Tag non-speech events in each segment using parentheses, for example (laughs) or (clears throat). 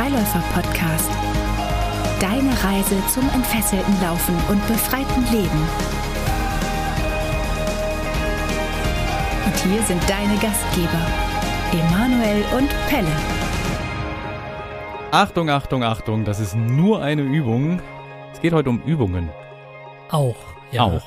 Freiläufer-Podcast. Deine Reise zum entfesselten Laufen und befreiten Leben. Und hier sind deine Gastgeber, Emanuel und Pelle. Achtung, Achtung, Achtung, das ist nur eine Übung. Es geht heute um Übungen. Auch, ja. Auch.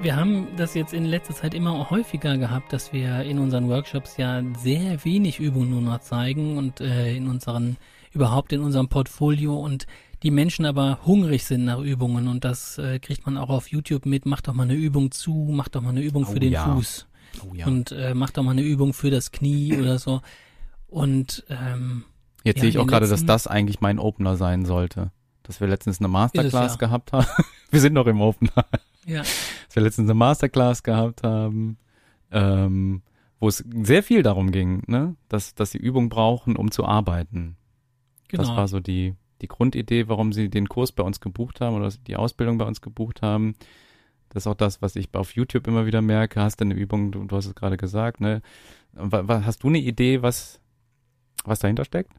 Wir haben das jetzt in letzter Zeit immer häufiger gehabt, dass wir in unseren Workshops ja sehr wenig Übungen nur noch zeigen und äh, in unseren, überhaupt in unserem Portfolio und die Menschen aber hungrig sind nach Übungen und das äh, kriegt man auch auf YouTube mit. Mach doch mal eine Übung zu, mach doch mal eine Übung Oh für den ja. Fuß Oh ja. und äh, mach doch mal eine Übung für das Knie oder so. Und ähm, Jetzt ja, sehe ich auch gerade, dass das eigentlich mein Opener sein sollte. Dass wir letztens eine Masterclass ja. gehabt haben. (laughs) wir sind noch im Opener. ja, Dass wir letztens eine Masterclass gehabt haben, ähm, wo es sehr viel darum ging, ne? dass, dass sie Übung brauchen, um zu arbeiten. Genau. Das war so die, die Grundidee, warum sie den Kurs bei uns gebucht haben oder die Ausbildung bei uns gebucht haben. Das ist auch das, was ich auf YouTube immer wieder merke. Hast du eine Übung, du, du hast es gerade gesagt, ne? Hast du eine Idee, was, was dahinter steckt?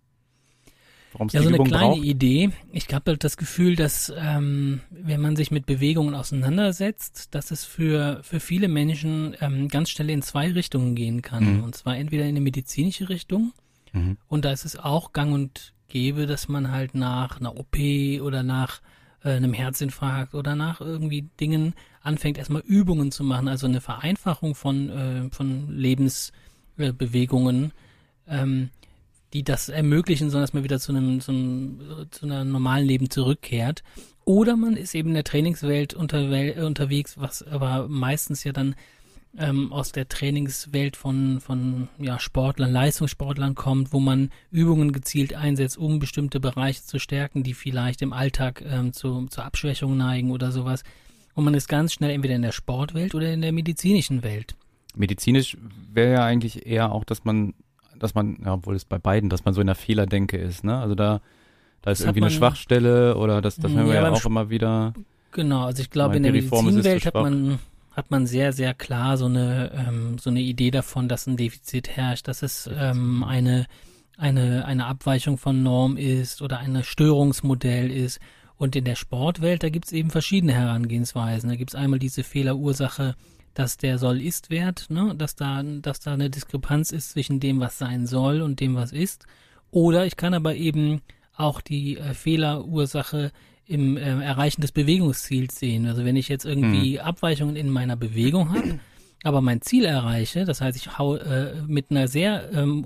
Warum es Ja, so eine Übung kleine braucht? Idee. Ich habe halt das Gefühl, dass ähm, wenn man sich mit Bewegungen auseinandersetzt, dass es für, für viele Menschen ähm, ganz schnell in zwei Richtungen gehen kann. Mhm. Und zwar entweder in eine medizinische Richtung Mhm. und da ist es auch gang und gäbe, dass man halt nach einer OP oder nach äh, einem Herzinfarkt oder nach irgendwie Dingen anfängt, erstmal Übungen zu machen, also eine Vereinfachung von, äh, von Lebensbewegungen, äh, Bewegungen, ähm, die das ermöglichen, sondern dass man wieder zu einem, zu zu einem normalen Leben zurückkehrt. Oder man ist eben in der Trainingswelt unterwe unterwegs, was aber meistens ja dann ähm, aus der Trainingswelt von, von ja, Sportlern, Leistungssportlern kommt, wo man Übungen gezielt einsetzt, um bestimmte Bereiche zu stärken, die vielleicht im Alltag ähm, zu, zur Abschwächung neigen oder sowas. Und man ist ganz schnell entweder in der Sportwelt oder in der medizinischen Welt. Medizinisch wäre ja eigentlich eher auch, dass man, dass man, ja, obwohl es bei beiden, dass man so in der Fehlerdenke ist, ne? Also da, da ist Das irgendwie eine man- Schwachstelle oder das, das Ja, hören wir ja, auch immer wieder. Genau, also ich glaube, in der Medizinwelt hat man, hat man sehr, sehr klar so eine, ähm, so eine Idee davon, dass ein Defizit herrscht, dass es ähm, eine, eine, eine Abweichung von Norm ist oder ein Störungsmodell ist. Und in der Sportwelt, da gibt es eben verschiedene Herangehensweisen. Da gibt es einmal diese Fehlerursache, dass der Soll-Ist-Wert, ne, dass da, dass da eine Diskrepanz ist zwischen dem, was sein soll und dem, was ist. Oder ich kann aber eben auch die äh, Fehlerursache im äh, Erreichen des Bewegungsziels sehen. Also wenn ich jetzt irgendwie Abweichungen in meiner Bewegung habe, aber mein Ziel erreiche, das heißt, ich hau äh, mit einer sehr ähm,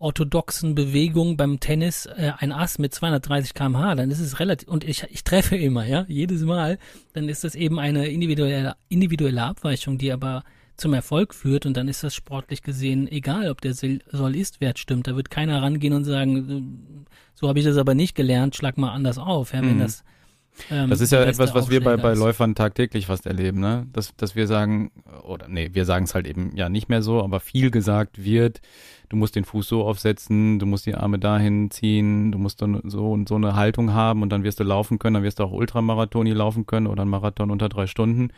unorthodoxen Bewegung beim Tennis äh, ein Ass mit 230 km/h, dann ist es relativ, und ich, ich treffe immer, ja, jedes Mal, dann ist das eben eine individuelle, individuelle Abweichung, die aber zum Erfolg führt und dann ist das sportlich gesehen egal, ob der Soll-Ist-Wert stimmt. Da wird keiner rangehen und sagen, so habe ich das aber nicht gelernt, schlag mal anders auf, ja, wenn Mhm. das ähm, Das ist ja etwas, was wir bei, bei. Läufern tagtäglich fast erleben, ne? Dass, dass wir sagen, oder nee, wir sagen es halt eben ja nicht mehr so, aber viel gesagt wird, du musst den Fuß so aufsetzen, du musst die Arme dahin ziehen, du musst dann so und so eine Haltung haben und dann wirst du laufen können, dann wirst du auch Ultramarathoni laufen können oder einen Marathon unter drei Stunden.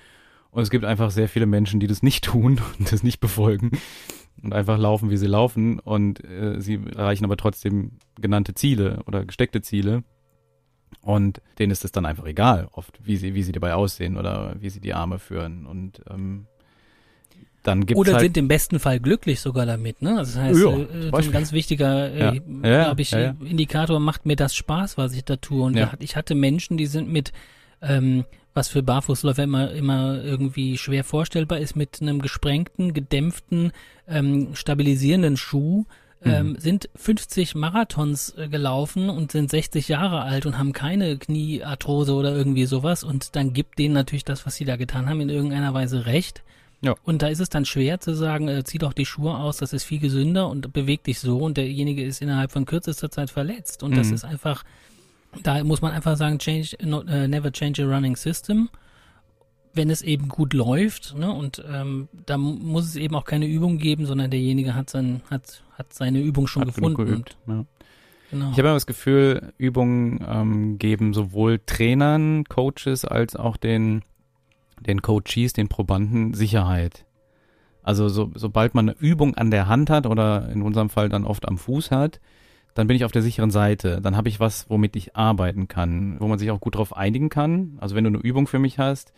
Und es gibt einfach sehr viele Menschen, die das nicht tun (laughs) und das nicht befolgen und einfach laufen, wie sie laufen und äh, sie erreichen aber trotzdem genannte Ziele oder gesteckte Ziele. Und denen ist es dann einfach egal, oft, wie sie, wie sie dabei aussehen oder wie sie die Arme führen. Und ähm, dann gibt's Oder halt, sind im besten Fall glücklich sogar damit, ne? Das heißt, Ja, äh, ein ganz wichtiger, äh, Ja. Ja, glaube ich, ja. Indikator, macht mir das Spaß, was ich da tue. Und ich hatte Menschen, die sind mit, ähm, was für Barfußläufer immer, immer irgendwie schwer vorstellbar ist, mit einem gesprengten, gedämpften, ähm, stabilisierenden Schuh, ähm, Mhm. sind 50 Marathons äh, gelaufen und sind 60 Jahre alt und haben keine Kniearthrose oder irgendwie sowas. Und dann gibt denen natürlich das, was sie da getan haben, in irgendeiner Weise recht. Ja. Und da ist es dann schwer zu sagen, äh, zieh doch die Schuhe aus, das ist viel gesünder und beweg dich so und derjenige ist innerhalb von kürzester Zeit verletzt. Und das Mhm. ist einfach, da muss man einfach sagen, change, not, äh, never change a running system. Wenn es eben gut läuft, ne, und ähm, da mu- muss es eben auch keine Übung geben, sondern derjenige hat sein, hat, hat seine Übung schon hat gefunden. geübt. Ja. Und, genau. Ich habe immer das Gefühl, Übungen ähm, geben sowohl Trainern, Coaches als auch den, den Coaches, den Probanden Sicherheit. Also so, sobald man eine Übung an der Hand hat oder in unserem Fall dann oft am Fuß hat, dann bin ich auf der sicheren Seite. Dann habe ich was, womit ich arbeiten kann, wo man sich auch gut drauf einigen kann. Also wenn du eine Übung für mich hast,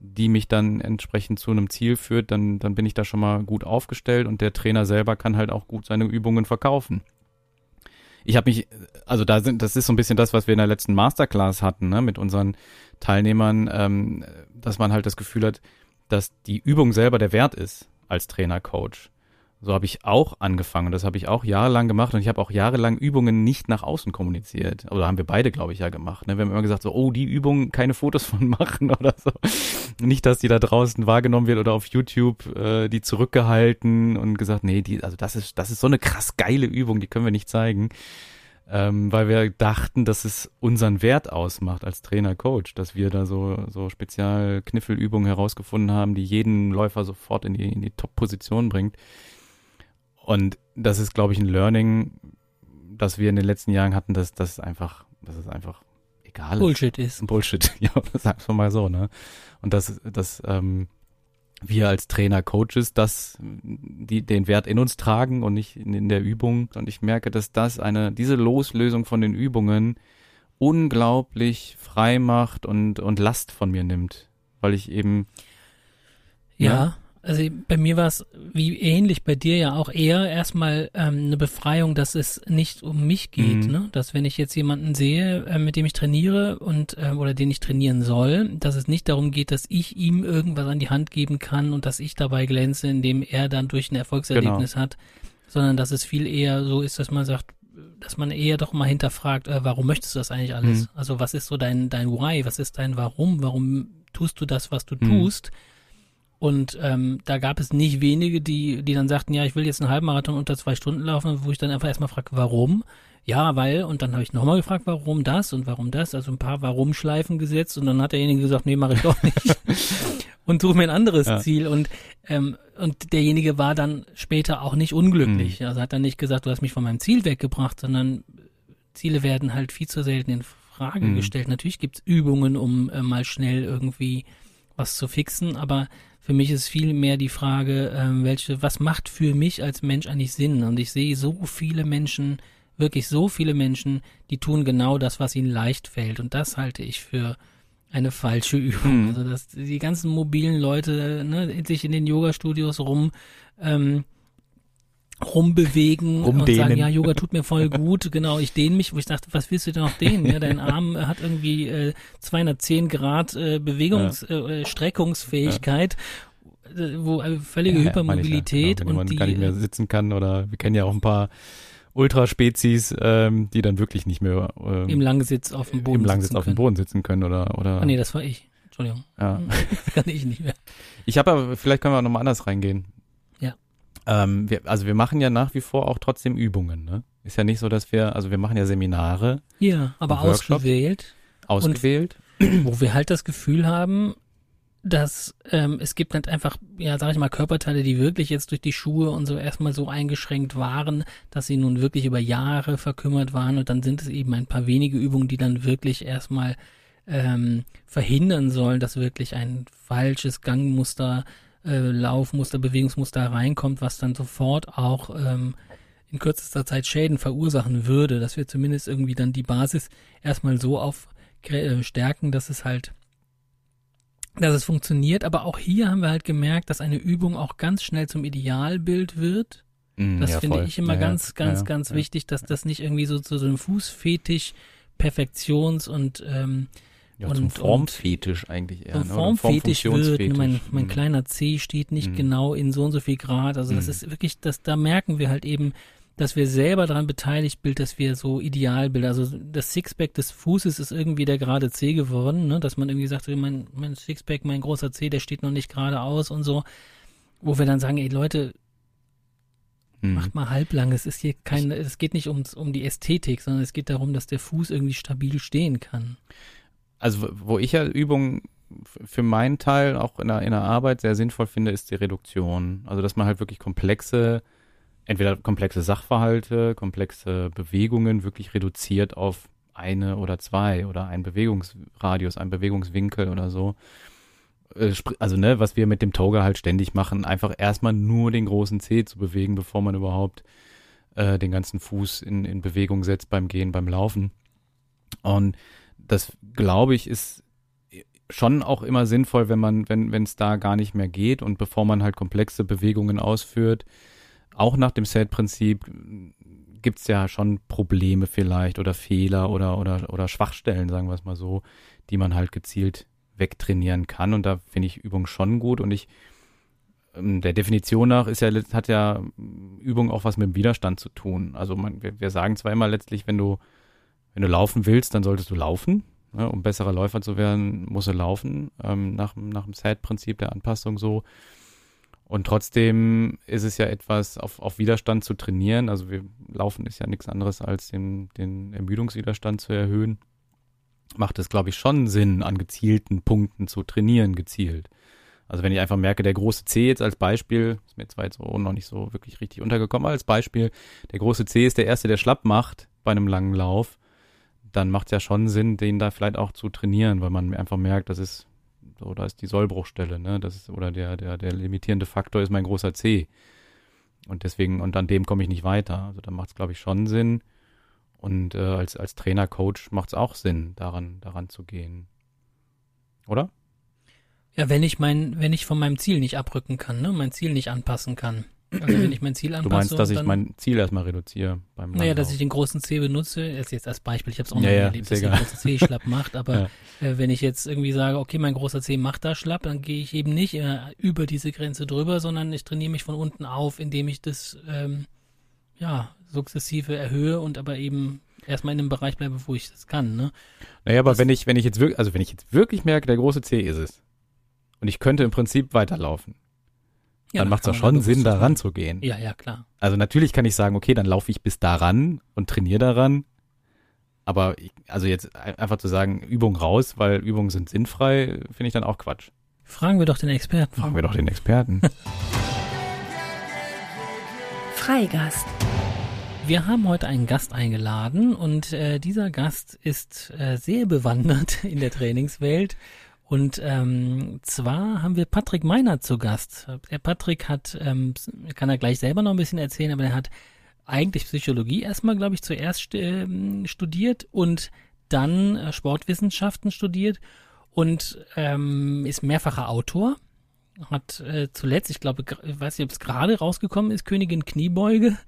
die mich dann entsprechend zu einem Ziel führt, dann, dann bin ich da schon mal gut aufgestellt und der Trainer selber kann halt auch gut seine Übungen verkaufen. Ich habe mich, also da sind, das ist so ein bisschen das, was wir in der letzten Masterclass hatten, ne, mit unseren Teilnehmern, ähm, dass man halt das Gefühl hat, dass die Übung selber der Wert ist als Trainer, Coach. So habe ich auch angefangen. Das habe ich auch jahrelang gemacht und ich habe auch jahrelang Übungen nicht nach außen kommuniziert. Oder haben wir beide, glaube ich, ja gemacht. Ne? Wir haben immer gesagt, so, oh, die Übung keine Fotos von (laughs) machen oder so. Nicht, dass die da draußen wahrgenommen wird oder auf YouTube äh, die zurückgehalten und gesagt, nee, die, also das ist, das ist so eine krass geile Übung, die können wir nicht zeigen. Ähm, weil wir dachten, dass es unseren Wert ausmacht als Trainer, Coach, dass wir da so, so Spezial-Kniffelübungen herausgefunden haben, die jeden Läufer sofort in die, in die Top-Position bringt. Und das ist, glaube ich, ein Learning, das wir in den letzten Jahren hatten, dass das einfach, dass es einfach egal Bullshit ist. Bullshit, (laughs) ja, sagen wir mal so, ne? Und dass, dass ähm, wir als Trainer, Coaches, das, die den Wert in uns tragen und nicht in, in der Übung. Und ich merke, dass das eine, diese Loslösung von den Übungen unglaublich frei macht und, und Last von mir nimmt. Weil ich eben. Ja, ja also bei mir war es wie ähnlich bei dir ja auch eher erstmal ähm, eine Befreiung, dass es nicht um mich geht, mhm. ne? Dass wenn ich jetzt jemanden sehe, äh, mit dem ich trainiere und äh, oder den ich trainieren soll, dass es nicht darum geht, dass ich ihm irgendwas an die Hand geben kann und dass ich dabei glänze, indem er dann durch ein Erfolgserlebnis genau. hat, sondern dass es viel eher so ist, dass man sagt, dass man eher doch mal hinterfragt, äh, warum möchtest du das eigentlich alles? Mhm. Also was ist so dein dein Why? Was ist dein Warum? Warum tust du das, was du mhm. tust? Und ähm, da gab es nicht wenige, die, die dann sagten, ja, ich will jetzt einen Halbmarathon unter zwei Stunden laufen, wo ich dann einfach erstmal frage, warum? Ja, weil, und dann habe ich nochmal gefragt, warum das und warum das, also ein paar Warum-Schleifen gesetzt und dann hat derjenige gesagt, nee, mache ich doch nicht. (laughs) und suche mir ein anderes ja. Ziel. Und, ähm, und derjenige war dann später auch nicht unglücklich. Mhm. Also hat dann nicht gesagt, du hast mich von meinem Ziel weggebracht, sondern Ziele werden halt viel zu selten in Frage mhm. gestellt. Natürlich gibt's Übungen, um äh, mal schnell irgendwie was zu fixen, aber für mich ist viel mehr die Frage, ähm, welche, was macht für mich als Mensch eigentlich Sinn? Und ich sehe so viele Menschen, wirklich so viele Menschen, die tun genau das, was ihnen leicht fällt. Und das halte ich für eine falsche Übung. Mhm. Also dass die ganzen mobilen Leute ne, sich in den Yoga-Studios rum ähm, rumbewegen Rumdehnen. und sagen, ja, Yoga tut mir voll (laughs) gut. Genau, ich dehne mich, wo ich dachte, was willst du denn noch dehnen? Ja, dein Arm hat irgendwie äh, 210 Grad äh, Bewegungs, ja. äh, Streckungsfähigkeit. Ja. Äh, wo äh, völlige ja, Hypermobilität genau, wenn und die, gar nicht mehr sitzen kann oder wir kennen ja auch ein paar Ultraspezies, ähm, die dann wirklich nicht mehr ähm, im Langsitz auf dem Boden im Langsitz auf dem Boden sitzen können oder oder. Ah nee, das war ich. Entschuldigung. Ja. Das (laughs) kann ich nicht mehr. Ich habe aber vielleicht können wir auch nochmal anders reingehen. Ähm, wir, also wir machen ja nach wie vor auch trotzdem Übungen. Ne? Ist ja nicht so, dass wir, also wir machen ja Seminare. Ja, aber ausgewählt. Ausgewählt. Wo wir halt das Gefühl haben, dass ähm, es gibt halt einfach, ja, sag ich mal, Körperteile, die wirklich jetzt durch die Schuhe und so erstmal so eingeschränkt waren, dass sie nun wirklich über Jahre verkümmert waren und dann sind es eben ein paar wenige Übungen, die dann wirklich erstmal ähm, verhindern sollen, dass wirklich ein falsches Gangmuster äh, Laufmuster, Bewegungsmuster reinkommt, was dann sofort auch ähm, in kürzester Zeit Schäden verursachen würde, dass wir zumindest irgendwie dann die Basis erstmal so auf äh, stärken, dass es halt dass es funktioniert, aber auch hier haben wir halt gemerkt, dass eine Übung auch ganz schnell zum Idealbild wird. Mm, das ja, finde ich immer ja, ganz, ganz, ja, ganz wichtig, dass das nicht irgendwie so zu so einem Fußfetisch, Perfektions- und ähm, ja, und, zum Formfetisch eigentlich eher. Zum ne? Formfetisch wird, ne, mein, mein mhm. kleiner C steht nicht mhm. genau in so und so viel Grad. Also das mhm. ist wirklich, das, da merken wir halt eben, dass wir selber daran beteiligt sind, dass wir so Idealbilder, also das Sixpack des Fußes ist irgendwie der gerade C geworden, ne? dass man irgendwie sagt, mein, mein Sixpack, mein großer C, der steht noch nicht gerade aus und so, wo wir dann sagen, ey Leute, mhm. macht mal halblang, es ist hier kein, es geht nicht ums, um die Ästhetik, sondern es geht darum, dass der Fuß irgendwie stabil stehen kann also wo ich ja Übungen für meinen Teil auch in der, in der Arbeit sehr sinnvoll finde, ist die Reduktion. Also dass man halt wirklich komplexe, entweder komplexe Sachverhalte, komplexe Bewegungen wirklich reduziert auf eine oder zwei oder ein Bewegungsradius, ein Bewegungswinkel oder so. Äh, also ne, was wir mit dem Toga halt ständig machen, einfach erstmal nur den großen C zu bewegen, bevor man überhaupt äh, den ganzen Fuß in, in Bewegung setzt beim Gehen, beim Laufen. Und das, glaube ich, ist schon auch immer sinnvoll, wenn man, wenn wenn es da gar nicht mehr geht und bevor man halt komplexe Bewegungen ausführt, auch nach dem Set-Prinzip gibt es ja schon Probleme vielleicht oder Fehler oder oder oder Schwachstellen, sagen wir es mal so, die man halt gezielt wegtrainieren kann. Und da finde ich Übung schon gut. Und ich ähm, der Definition nach ist ja hat ja Übung auch was mit dem Widerstand zu tun. Also man, wir, wir sagen zwar immer letztlich, wenn du wenn du laufen willst, dann solltest du laufen. Ne? Um besserer Läufer zu werden, muss er laufen, ähm, nach, nach dem Set-Prinzip der Anpassung so. Und trotzdem ist es ja etwas, auf, auf Widerstand zu trainieren. Also wir laufen ist ja nichts anderes als den, den Ermüdungswiderstand zu erhöhen. Macht es, glaube ich, schon Sinn, an gezielten Punkten zu trainieren, gezielt. Also wenn ich einfach merke, der große C jetzt als Beispiel, ist mir zwar jetzt so noch nicht so wirklich richtig untergekommen, als Beispiel, der große C ist der erste, der schlapp macht bei einem langen Lauf dann macht es ja schon Sinn, den da vielleicht auch zu trainieren, weil man einfach merkt, das ist, so, da ist die Sollbruchstelle, ne? Das ist, oder der, der, der limitierende Faktor ist mein großer C. Und deswegen, und an dem komme ich nicht weiter. Also da macht es, glaube ich, schon Sinn. Und äh, als, als Trainer, Coach macht es auch Sinn, daran, daran zu gehen. Oder? Ja, wenn ich mein, wenn ich von meinem Ziel nicht abrücken kann, ne, mein Ziel nicht anpassen kann. Also wenn ich mein Ziel anpasse. Du meinst, dass ich mein Ziel erstmal reduziere beim Naja, dass ich den großen C benutze, ist jetzt als Beispiel, ich habe es auch noch ja, erlebt, dass der große C schlapp (laughs) macht, aber ja. äh, wenn ich jetzt irgendwie sage, okay, mein großer C macht da schlapp, dann gehe ich eben nicht äh, über diese Grenze drüber, sondern ich trainiere mich von unten auf, indem ich das ähm, ja sukzessive erhöhe und aber eben erstmal in dem Bereich bleibe, wo ich das kann. Ne? Naja, aber das, wenn ich, wenn ich jetzt wirklich, also wenn ich jetzt wirklich merke, der große C ist es und ich könnte im Prinzip weiterlaufen ja, dann macht es doch schon Sinn, da ranzugehen. Ja, ja, klar. Also natürlich kann ich sagen, okay, dann laufe ich bis daran und trainiere daran. Aber ich, also jetzt einfach zu sagen, Übung raus, weil Übungen sind sinnfrei, finde ich dann auch Quatsch. Fragen wir doch den Experten. Fragen wir doch den Experten. (laughs) Freigast. Wir haben heute einen Gast eingeladen und äh, dieser Gast ist äh, sehr bewandert in der Trainingswelt und ähm, zwar haben wir Patrick Meinert zu Gast. Der Patrick hat, ähm, kann er gleich selber noch ein bisschen erzählen, aber er hat eigentlich Psychologie erstmal, glaube ich, zuerst äh, studiert und dann äh, Sportwissenschaften studiert und ähm, ist mehrfacher Autor. Hat äh, zuletzt, ich glaube, ich weiß nicht, ob es gerade rausgekommen ist, Königin Kniebeuge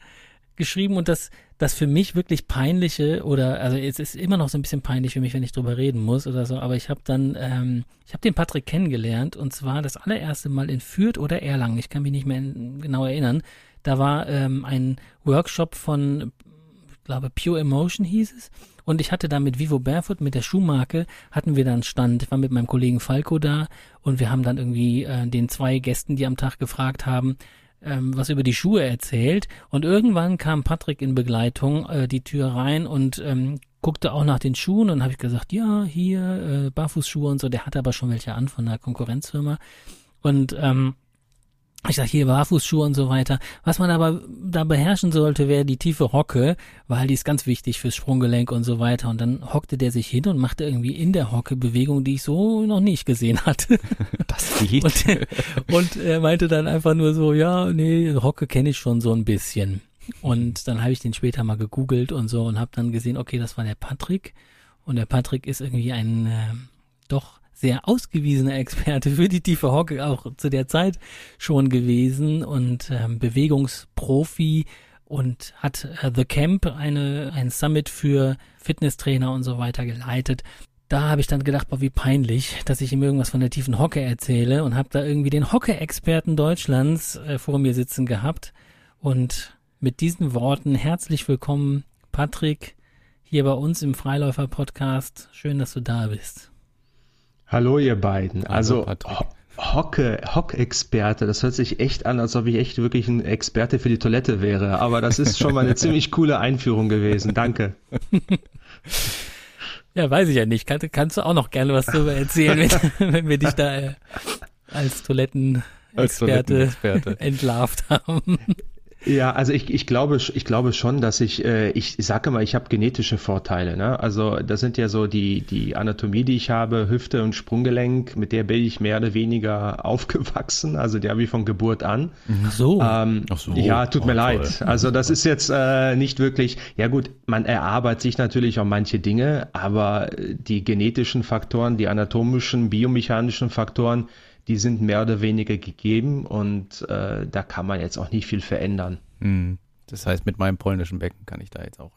geschrieben und das, das für mich wirklich peinliche oder also es ist immer noch so ein bisschen peinlich für mich, wenn ich drüber reden muss oder so, aber ich habe dann, ähm, ich habe den Patrick kennengelernt und zwar das allererste Mal in Fürth oder Erlangen, ich kann mich nicht mehr genau erinnern. Da war ähm, ein Workshop von, ich glaube, Pure Emotion hieß es. Und ich hatte da mit Vivo Barefoot, mit der Schuhmarke, hatten wir dann Stand. Ich war mit meinem Kollegen Falco da und wir haben dann irgendwie äh, den zwei Gästen, die am Tag gefragt haben, ähm, was über die Schuhe erzählt. Und irgendwann kam Patrick in Begleitung äh, die Tür rein und ähm, guckte auch nach den Schuhen und habe ich gesagt, ja, hier äh, Barfußschuhe und so. Der hatte aber schon welche an von einer Konkurrenzfirma. Und ähm, ich sag hier Barfußschuhe und so weiter. Was man aber da beherrschen sollte, wäre die tiefe Hocke, weil die ist ganz wichtig fürs Sprunggelenk und so weiter. Und dann hockte der sich hin und machte irgendwie in der Hocke Bewegungen, die ich so noch nicht gesehen hatte. (laughs) Das geht. Und, und er meinte dann einfach nur so, ja, nee, Hocke kenne ich schon so ein bisschen. Und dann habe ich den später mal gegoogelt und so und habe dann gesehen, okay, das war der Patrick. Und der Patrick ist irgendwie ein äh, doch sehr ausgewiesener Experte für die tiefe Hocke auch zu der Zeit schon gewesen und ähm, Bewegungsprofi und hat äh, The Camp, eine, ein Summit für Fitnesstrainer und so weiter geleitet. Da habe ich dann gedacht, boah, wie peinlich, dass ich ihm irgendwas von der tiefen Hocke erzähle und habe da irgendwie den Hocke-Experten Deutschlands äh, vor mir sitzen gehabt. Und mit diesen Worten herzlich willkommen, Patrick, hier bei uns im Freiläufer-Podcast. Schön, dass du da bist. Hallo ihr beiden. Also, also Hocke, Hock-Experte, das hört sich echt an, als ob ich echt wirklich ein Experte für die Toilette wäre. Aber das ist schon mal eine (laughs) ziemlich coole Einführung gewesen. Danke. (laughs) Ja, weiß ich ja nicht. Kann, kannst du auch noch gerne was darüber erzählen, wenn, (laughs) wenn wir dich da äh, als Toilettenexperte Toiletten entlarvt haben. Ja, also ich, ich glaube, ich glaube schon, dass ich, äh, ich sage mal, ich habe genetische Vorteile. Ne? Also das sind ja so die, die Anatomie, die ich habe, Hüfte und Sprunggelenk, mit der bin ich mehr oder weniger (laughs) aufgewachsen. Also die habe ich von Geburt an. Ach so. Ähm, Ach so. Ja, tut mir oh, leid. Also (laughs) das ist jetzt äh, nicht wirklich, ja gut, man erarbeitet sich natürlich auch manche Dinge, aber die genetischen Faktoren, die anatomischen, biomechanischen Faktoren, die sind mehr oder weniger gegeben und äh, da kann man jetzt auch nicht viel verändern. Hm. Das heißt, mit meinem polnischen Becken kann ich da jetzt auch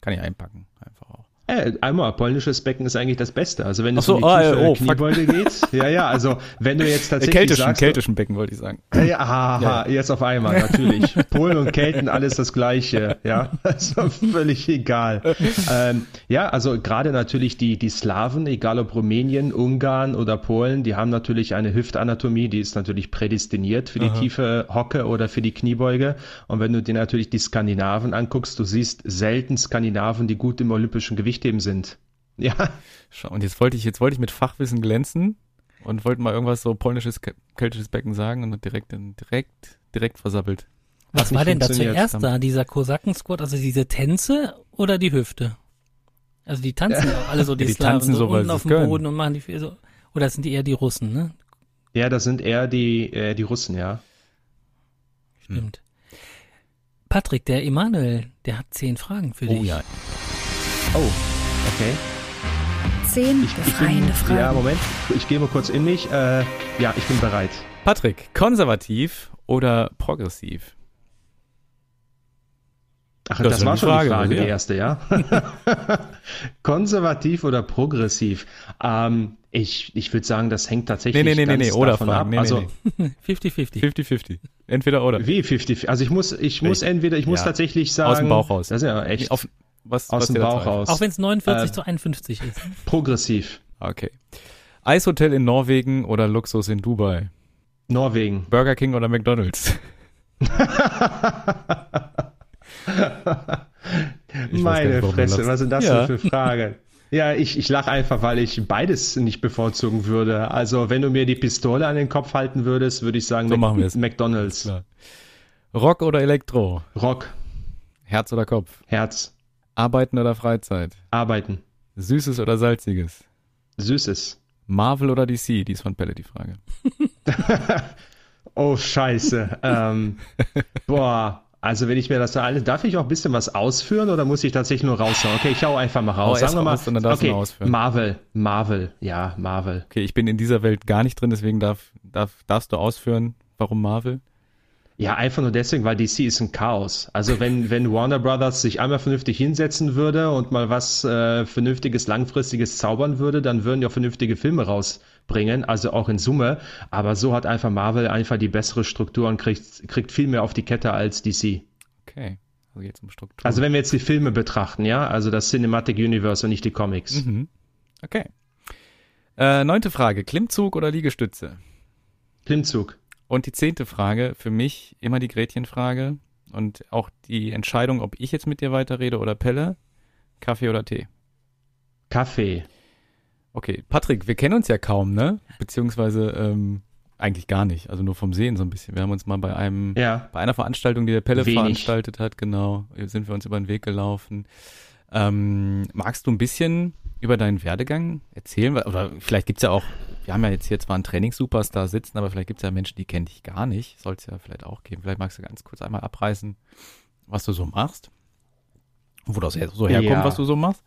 kann ich einpacken, einfach auch. Äh, einmal, polnisches Becken ist eigentlich das Beste. Also wenn es so, um die ah, tiefe oh, Kniebeuge geht, (laughs) ja, ja, also wenn du jetzt tatsächlich keltischen, sagst, keltischen Becken wollte ich sagen. Ja, ja, aha, ja. jetzt auf einmal, natürlich. (laughs) Polen und Kelten, alles das Gleiche, ja, (laughs) also völlig egal. ähm, ja, also gerade natürlich die, die Slawen, egal ob Rumänien, Ungarn oder Polen, die haben natürlich eine Hüftanatomie, die ist natürlich prädestiniert für die aha. tiefe Hocke oder für die Kniebeuge. Und wenn du dir natürlich die Skandinaven anguckst, du siehst selten Skandinaven, die gut im olympischen Gewicht Gewichtheben sind. Ja. Schau, und jetzt wollte ich, jetzt wollte ich mit Fachwissen glänzen und wollte mal irgendwas so polnisches, keltisches Becken sagen und direkt, direkt, direkt versappelt. Was war denn da zuerst da? Dieser Kosaken-Squad, also diese Tänze oder die Hüfte? Also die tanzen ja. alle so, die, (laughs) ja, die Slaven, tanzen so, so unten auf dem können. Boden und machen die so. Oder sind die eher die Russen, ne? Ja, das sind eher die, äh, die Russen, ja. Stimmt. Hm. Patrick, der Emanuel, der hat zehn Fragen für oh, dich. Oh ja. Oh, okay. Zehn ich, befreiende ich bin, Fragen. Ja, Moment, ich gehe mal kurz in mich. Äh, ja, ich bin bereit. Patrick, konservativ oder progressiv? Ach, das, das war schon Frage, die Frage, ja. die erste, ja. (laughs) Konservativ oder progressiv? Ähm, ich ich würde sagen, das hängt tatsächlich nee, nee, nee, nee, nee, oder davon Fragen. ab. Nee, also 50-50. 50-50. (laughs) Entweder oder. Wie 50? Also ich muss, ich muss entweder, ich muss ja. tatsächlich sagen. Aus dem Bauch raus. Das ist ja echt. Auf, was, aus was dem Bauch raus. Auch wenn es 49 äh, zu 51 ist. Progressiv. Okay. Eishotel in Norwegen oder Luxus in Dubai? Norwegen. Burger King oder McDonald's? (laughs) Meine Fresse, was sind das ja. denn für Fragen? Ja, ich, ich lache einfach, weil ich beides nicht bevorzugen würde. Also, wenn du mir die Pistole an den Kopf halten würdest, würde ich sagen so Mac McDonalds. Rock oder Elektro? Rock. Herz oder Kopf? Herz. Arbeiten oder Freizeit? Arbeiten. Süßes oder salziges? Süßes. Marvel oder DC? Die ist von Pelle die Frage. (laughs) oh, scheiße. ähm, (laughs) boah, also wenn ich mir das alles, darf ich auch ein bisschen was ausführen oder muss ich tatsächlich nur raushauen? Okay, ich hau einfach mal raus. Oh, Sagen wir mal, und dann darfst okay. Marvel, Marvel, ja, Marvel. Okay, ich bin in dieser Welt gar nicht drin, deswegen darf, darf, darfst du ausführen, warum Marvel? Ja, einfach nur deswegen, weil DC ist ein Chaos. Also wenn, wenn Warner Brothers sich einmal vernünftig hinsetzen würde und mal was äh, Vernünftiges, Langfristiges zaubern würde, dann würden ja vernünftige Filme rausbringen, also auch in Summe. Aber so hat einfach Marvel einfach die bessere Struktur und kriegt, kriegt viel mehr auf die Kette als DC. Okay. Also jetzt um Struktur. Also wenn wir jetzt die Filme betrachten, ja, also das Cinematic Universe und nicht die Comics. Mhm. Okay. Äh, neunte Frage, Klimmzug oder Liegestütze? Klimmzug. Und die zehnte Frage, für mich immer die Gretchenfrage und auch die Entscheidung, ob ich jetzt mit dir weiterrede oder Pelle, Kaffee oder Tee? Kaffee. Okay, Patrick, wir kennen uns ja kaum, ne? Beziehungsweise ähm, eigentlich gar nicht, also nur vom Sehen so ein bisschen. Wir haben uns mal bei einem, ja. bei einer Veranstaltung, die der Pelle Wenig. veranstaltet hat, genau, sind wir uns über den Weg gelaufen. Ähm, magst du ein bisschen über deinen Werdegang erzählen? Oder vielleicht gibt's ja auch wir haben ja jetzt hier zwar einen Trainingssuperstar sitzen, aber vielleicht gibt es ja Menschen, die kennen dich gar nicht. Soll es ja vielleicht auch geben. Vielleicht magst du ganz kurz einmal abreißen, was du so machst. Wo das so herkommt, ja. was du so machst.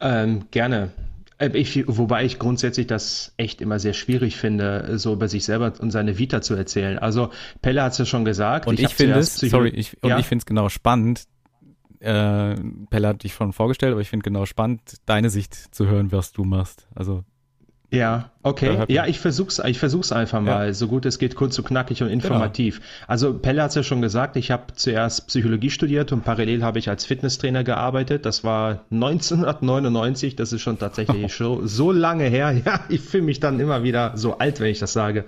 Ähm, gerne. Äh, ich, wobei ich grundsätzlich das echt immer sehr schwierig finde, so über sich selber und seine Vita zu erzählen. Also Pelle hat es ja schon gesagt. Und ich, ich finde es, sorry, ich, und ja? ich finde es genau spannend. Äh, Pelle hat dich schon vorgestellt, aber ich finde genau spannend, deine Sicht zu hören, was du machst. Also ja, okay. Ja, ich versuch's, ich versuch's einfach mal, ja. so gut es geht, kurz und knackig und informativ. Genau. Also Pelle hat's ja schon gesagt, ich habe zuerst Psychologie studiert und parallel habe ich als Fitnesstrainer gearbeitet. Das war 1999, das ist schon tatsächlich (laughs) so, so lange her. Ja, ich fühle mich dann immer wieder so alt, wenn ich das sage.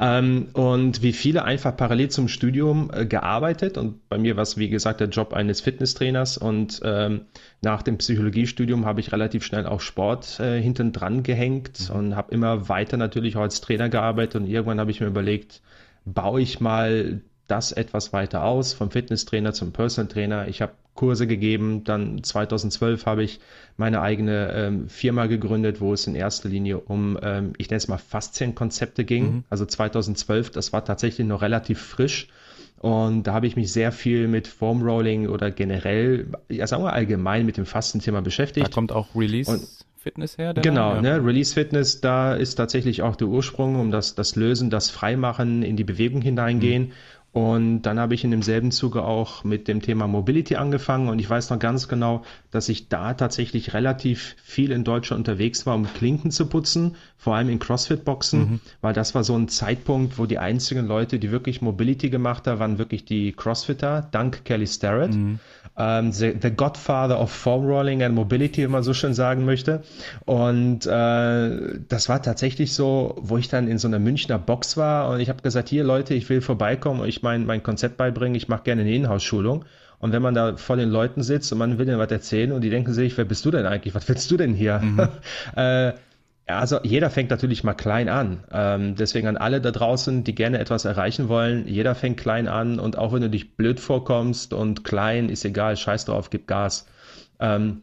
Ähm, und wie viele einfach parallel zum Studium äh, gearbeitet und bei mir war es, wie gesagt, der Job eines Fitnesstrainers und ähm, nach dem Psychologiestudium habe ich relativ schnell auch Sport äh, hinten dran gehängt mhm. und habe immer weiter natürlich auch als Trainer gearbeitet und irgendwann habe ich mir überlegt, baue ich mal das etwas weiter aus, vom Fitnesstrainer zum Personal Trainer. Ich habe Kurse gegeben. Dann 2012 habe ich meine eigene ähm, Firma gegründet, wo es in erster Linie um, ähm, ich nenne es mal Faszienkonzepte ging. Mhm. Also 2012, das war tatsächlich noch relativ frisch. Und da habe ich mich sehr viel mit Foam Rolling oder generell, ja sagen wir allgemein mit dem Fastenthema beschäftigt. Da kommt auch Release. Und Fitness her? Genau, ja. ne, Release Fitness, da ist tatsächlich auch der Ursprung, um das, das Lösen, das Freimachen, in die Bewegung hineingehen. Mhm. Und dann habe ich in demselben Zuge auch mit dem Thema Mobility angefangen und ich weiß noch ganz genau, dass ich da tatsächlich relativ viel in Deutschland unterwegs war, um Klinken zu putzen, vor allem in CrossFit-Boxen, mhm. weil das war so ein Zeitpunkt, wo die einzigen Leute, die wirklich Mobility gemacht haben, waren wirklich die CrossFitter, dank Kelly Starrett, mhm. ähm, the, the, Godfather of Foam Rolling and Mobility, wie man so schön sagen möchte. Und äh, das war tatsächlich so, wo ich dann in so einer Münchner Box war und ich habe gesagt, hier Leute, ich will vorbeikommen und ich mein, mein Konzept beibringen, ich mache gerne eine Inhouse-Schulung. Und wenn man da vor den Leuten sitzt und man will ihnen was erzählen und die denken sich, wer bist du denn eigentlich? Was willst du denn hier? Mhm. (laughs) äh, also jeder fängt natürlich mal klein an. Ähm, deswegen an alle da draußen, die gerne etwas erreichen wollen, jeder fängt klein an und auch wenn du dich blöd vorkommst und klein, ist egal, scheiß drauf, gib Gas. Ähm,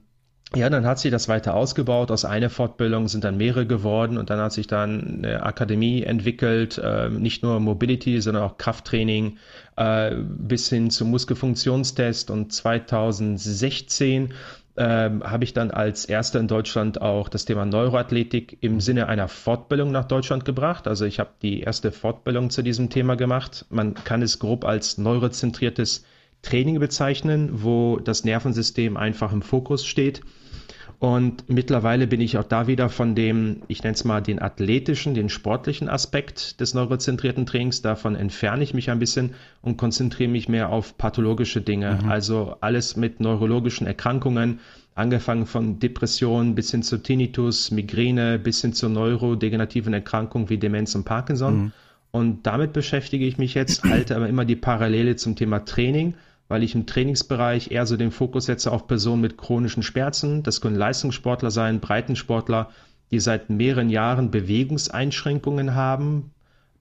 ja, dann hat sich das weiter ausgebaut. Aus einer Fortbildung sind dann mehrere geworden und dann hat sich dann eine Akademie entwickelt, äh, nicht nur Mobility, sondern auch Krafttraining äh, bis hin zum Muskelfunktionstest. Und 2016 ähm, habe ich dann als erster in Deutschland auch das Thema Neuroathletik im Sinne einer Fortbildung nach Deutschland gebracht. Also ich habe die erste Fortbildung zu diesem Thema gemacht. Man kann es grob als neurozentriertes Training bezeichnen, wo das Nervensystem einfach im Fokus steht. Und mittlerweile bin ich auch da wieder von dem, ich nenne es mal den athletischen, den sportlichen Aspekt des neurozentrierten Trainings. Davon entferne ich mich ein bisschen und konzentriere mich mehr auf pathologische Dinge. Mhm. Also alles mit neurologischen Erkrankungen, angefangen von Depressionen bis hin zu Tinnitus, Migräne, bis hin zu neurodegenerativen Erkrankungen wie Demenz und Parkinson. Mhm. Und damit beschäftige ich mich jetzt, halte aber immer die Parallele zum Thema Training weil ich im Trainingsbereich eher so den Fokus setze auf Personen mit chronischen Schmerzen. Das können Leistungssportler sein, Breitensportler, die seit mehreren Jahren Bewegungseinschränkungen haben,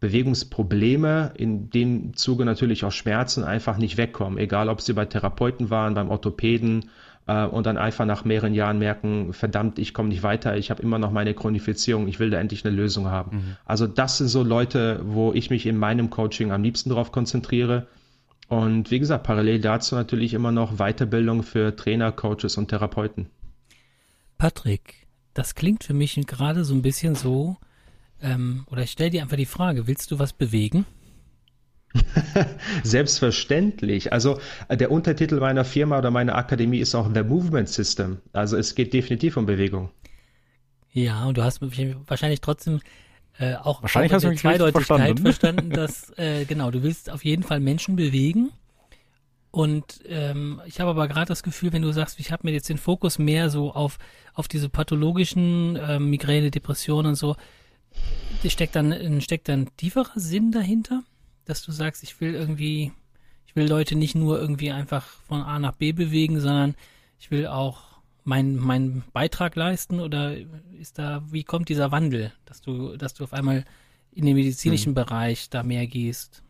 Bewegungsprobleme, in dem Zuge natürlich auch Schmerzen einfach nicht wegkommen, egal ob sie bei Therapeuten waren, beim Orthopäden äh, und dann einfach nach mehreren Jahren merken, verdammt, ich komme nicht weiter, ich habe immer noch meine Chronifizierung, ich will da endlich eine Lösung haben. Mhm. Also das sind so Leute, wo ich mich in meinem Coaching am liebsten darauf konzentriere und wie gesagt, parallel dazu natürlich immer noch Weiterbildung für Trainer, Coaches und Therapeuten. Patrick, das klingt für mich gerade so ein bisschen so, ähm, oder ich stelle dir einfach die Frage, willst du was bewegen? (laughs) Selbstverständlich. Also äh, der Untertitel meiner Firma oder meiner Akademie ist auch The Movement System. Also es geht definitiv um Bewegung. Ja, und du hast wahrscheinlich trotzdem äh, auch Wahrscheinlich hast du mich Zweideutigkeit verstanden, verstanden dass (laughs) äh, genau, du willst auf jeden Fall Menschen bewegen. Und ähm, ich habe aber gerade das Gefühl, wenn du sagst, ich habe mir jetzt den Fokus mehr so auf, auf diese pathologischen äh, Migräne, Depressionen und so, steckt dann, steckt dann tieferer Sinn dahinter, dass du sagst, ich will irgendwie, ich will Leute nicht nur irgendwie einfach von A nach B bewegen, sondern ich will auch mein, mein Beitrag leisten oder ist da, wie kommt dieser Wandel, dass du, dass du auf einmal in den medizinischen hm. Bereich da mehr gehst?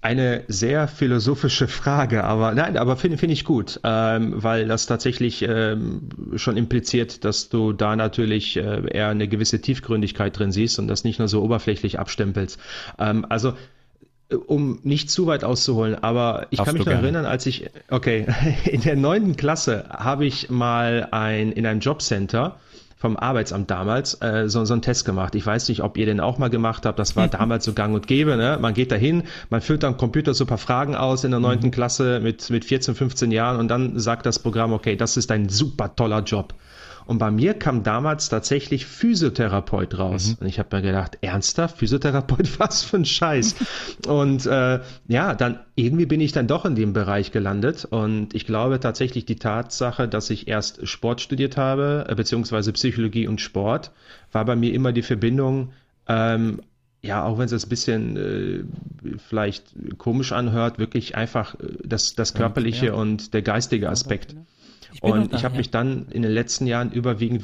Eine sehr philosophische Frage, aber nein, aber finde find ich gut, ähm, weil das tatsächlich ähm, schon impliziert, dass du da natürlich äh, eher eine gewisse Tiefgründigkeit drin siehst und das nicht nur so oberflächlich abstempelst. Ähm, also um nicht zu weit auszuholen, aber ich Darfst kann mich noch erinnern, als ich, okay, (laughs) in der neunten Klasse habe ich mal ein, in einem Jobcenter vom Arbeitsamt damals äh, so, so einen Test gemacht. Ich weiß nicht, ob ihr den auch mal gemacht habt. Das war (laughs) damals so gang und gäbe. Ne? Man geht dahin, man füllt am Computer so ein paar Fragen aus in der neunten mhm. Klasse mit, mit 14, 15 Jahren und dann sagt das Programm, okay, das ist ein super toller Job. Und bei mir kam damals tatsächlich Physiotherapeut raus. Mhm. Und ich habe mir gedacht, ernsthaft, Physiotherapeut, (laughs) was für ein Scheiß. und äh, ja, dann irgendwie bin ich dann doch in dem Bereich gelandet. Und ich glaube tatsächlich die Tatsache, dass ich erst Sport studiert habe, äh, beziehungsweise Psychologie und Sport, war bei mir immer die Verbindung, ähm, ja, auch wenn es ein bisschen äh, vielleicht komisch anhört, wirklich einfach äh, das, das körperliche ja. und der geistige Aspekt. Ich und ich habe ja. mich dann in den letzten Jahren überwiegend,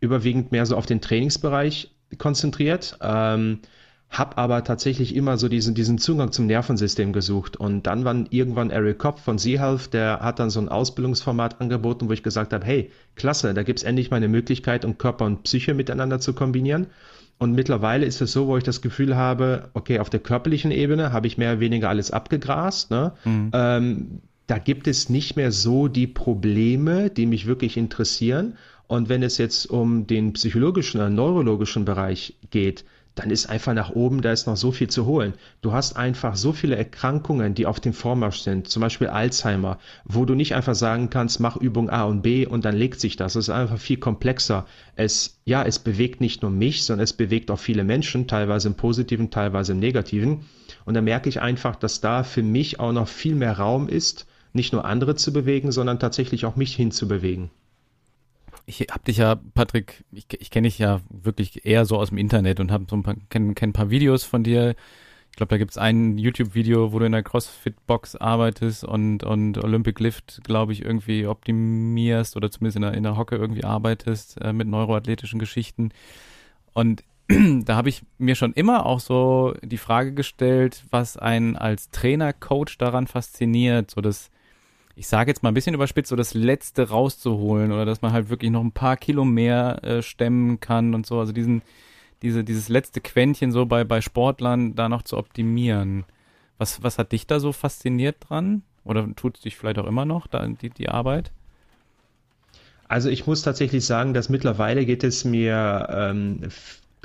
überwiegend mehr so auf den Trainingsbereich konzentriert. Ähm, habe aber tatsächlich immer so diesen, diesen Zugang zum Nervensystem gesucht. Und dann war irgendwann Eric Kopp von Z-Health, der hat dann so ein Ausbildungsformat angeboten, wo ich gesagt habe, hey, klasse, da gibt's endlich mal eine Möglichkeit, um Körper und Psyche miteinander zu kombinieren. Und mittlerweile ist es so, wo ich das Gefühl habe, okay, auf der körperlichen Ebene habe ich mehr oder weniger alles abgegrast. Ne? Mhm. Ähm, da gibt es nicht mehr so die Probleme, die mich wirklich interessieren. Und wenn es jetzt um den psychologischen oder neurologischen Bereich geht, dann ist einfach nach oben, da ist noch so viel zu holen. Du hast einfach so viele Erkrankungen, die auf dem Vormarsch sind, zum Beispiel Alzheimer, wo du nicht einfach sagen kannst, mach Übung A und B und dann legt sich das. Es ist einfach viel komplexer. Es, ja, es bewegt nicht nur mich, sondern es bewegt auch viele Menschen, teilweise im Positiven, teilweise im Negativen. Und da merke ich einfach, dass da für mich auch noch viel mehr Raum ist, nicht nur andere zu bewegen, sondern tatsächlich auch mich hinzubewegen ich hab dich ja, Patrick, ich, ich kenne dich ja wirklich eher so aus dem Internet und habe so ein paar, kenn, kenn ein paar Videos von dir. Ich glaube, da gibt's ein YouTube-Video, wo du in der CrossFit-Box arbeitest und, und Olympic Lift, glaube ich, irgendwie optimierst oder zumindest in der, in der Hocke irgendwie arbeitest äh, mit neuroathletischen Geschichten. Und (clears throat) da habe ich mir schon immer auch so die Frage gestellt, was einen als Trainer, Coach daran fasziniert, so das ich sage jetzt mal ein bisschen überspitzt, so das Letzte rauszuholen oder dass man halt wirklich noch ein paar Kilo mehr äh, stemmen kann und so. Also diesen, diese, dieses letzte Quäntchen so bei, bei Sportlern da noch zu optimieren. Was, was hat dich da so fasziniert dran? Oder tut es dich vielleicht auch immer noch, da, die, die Arbeit? Also ich muss tatsächlich sagen, dass mittlerweile geht es mir ähm,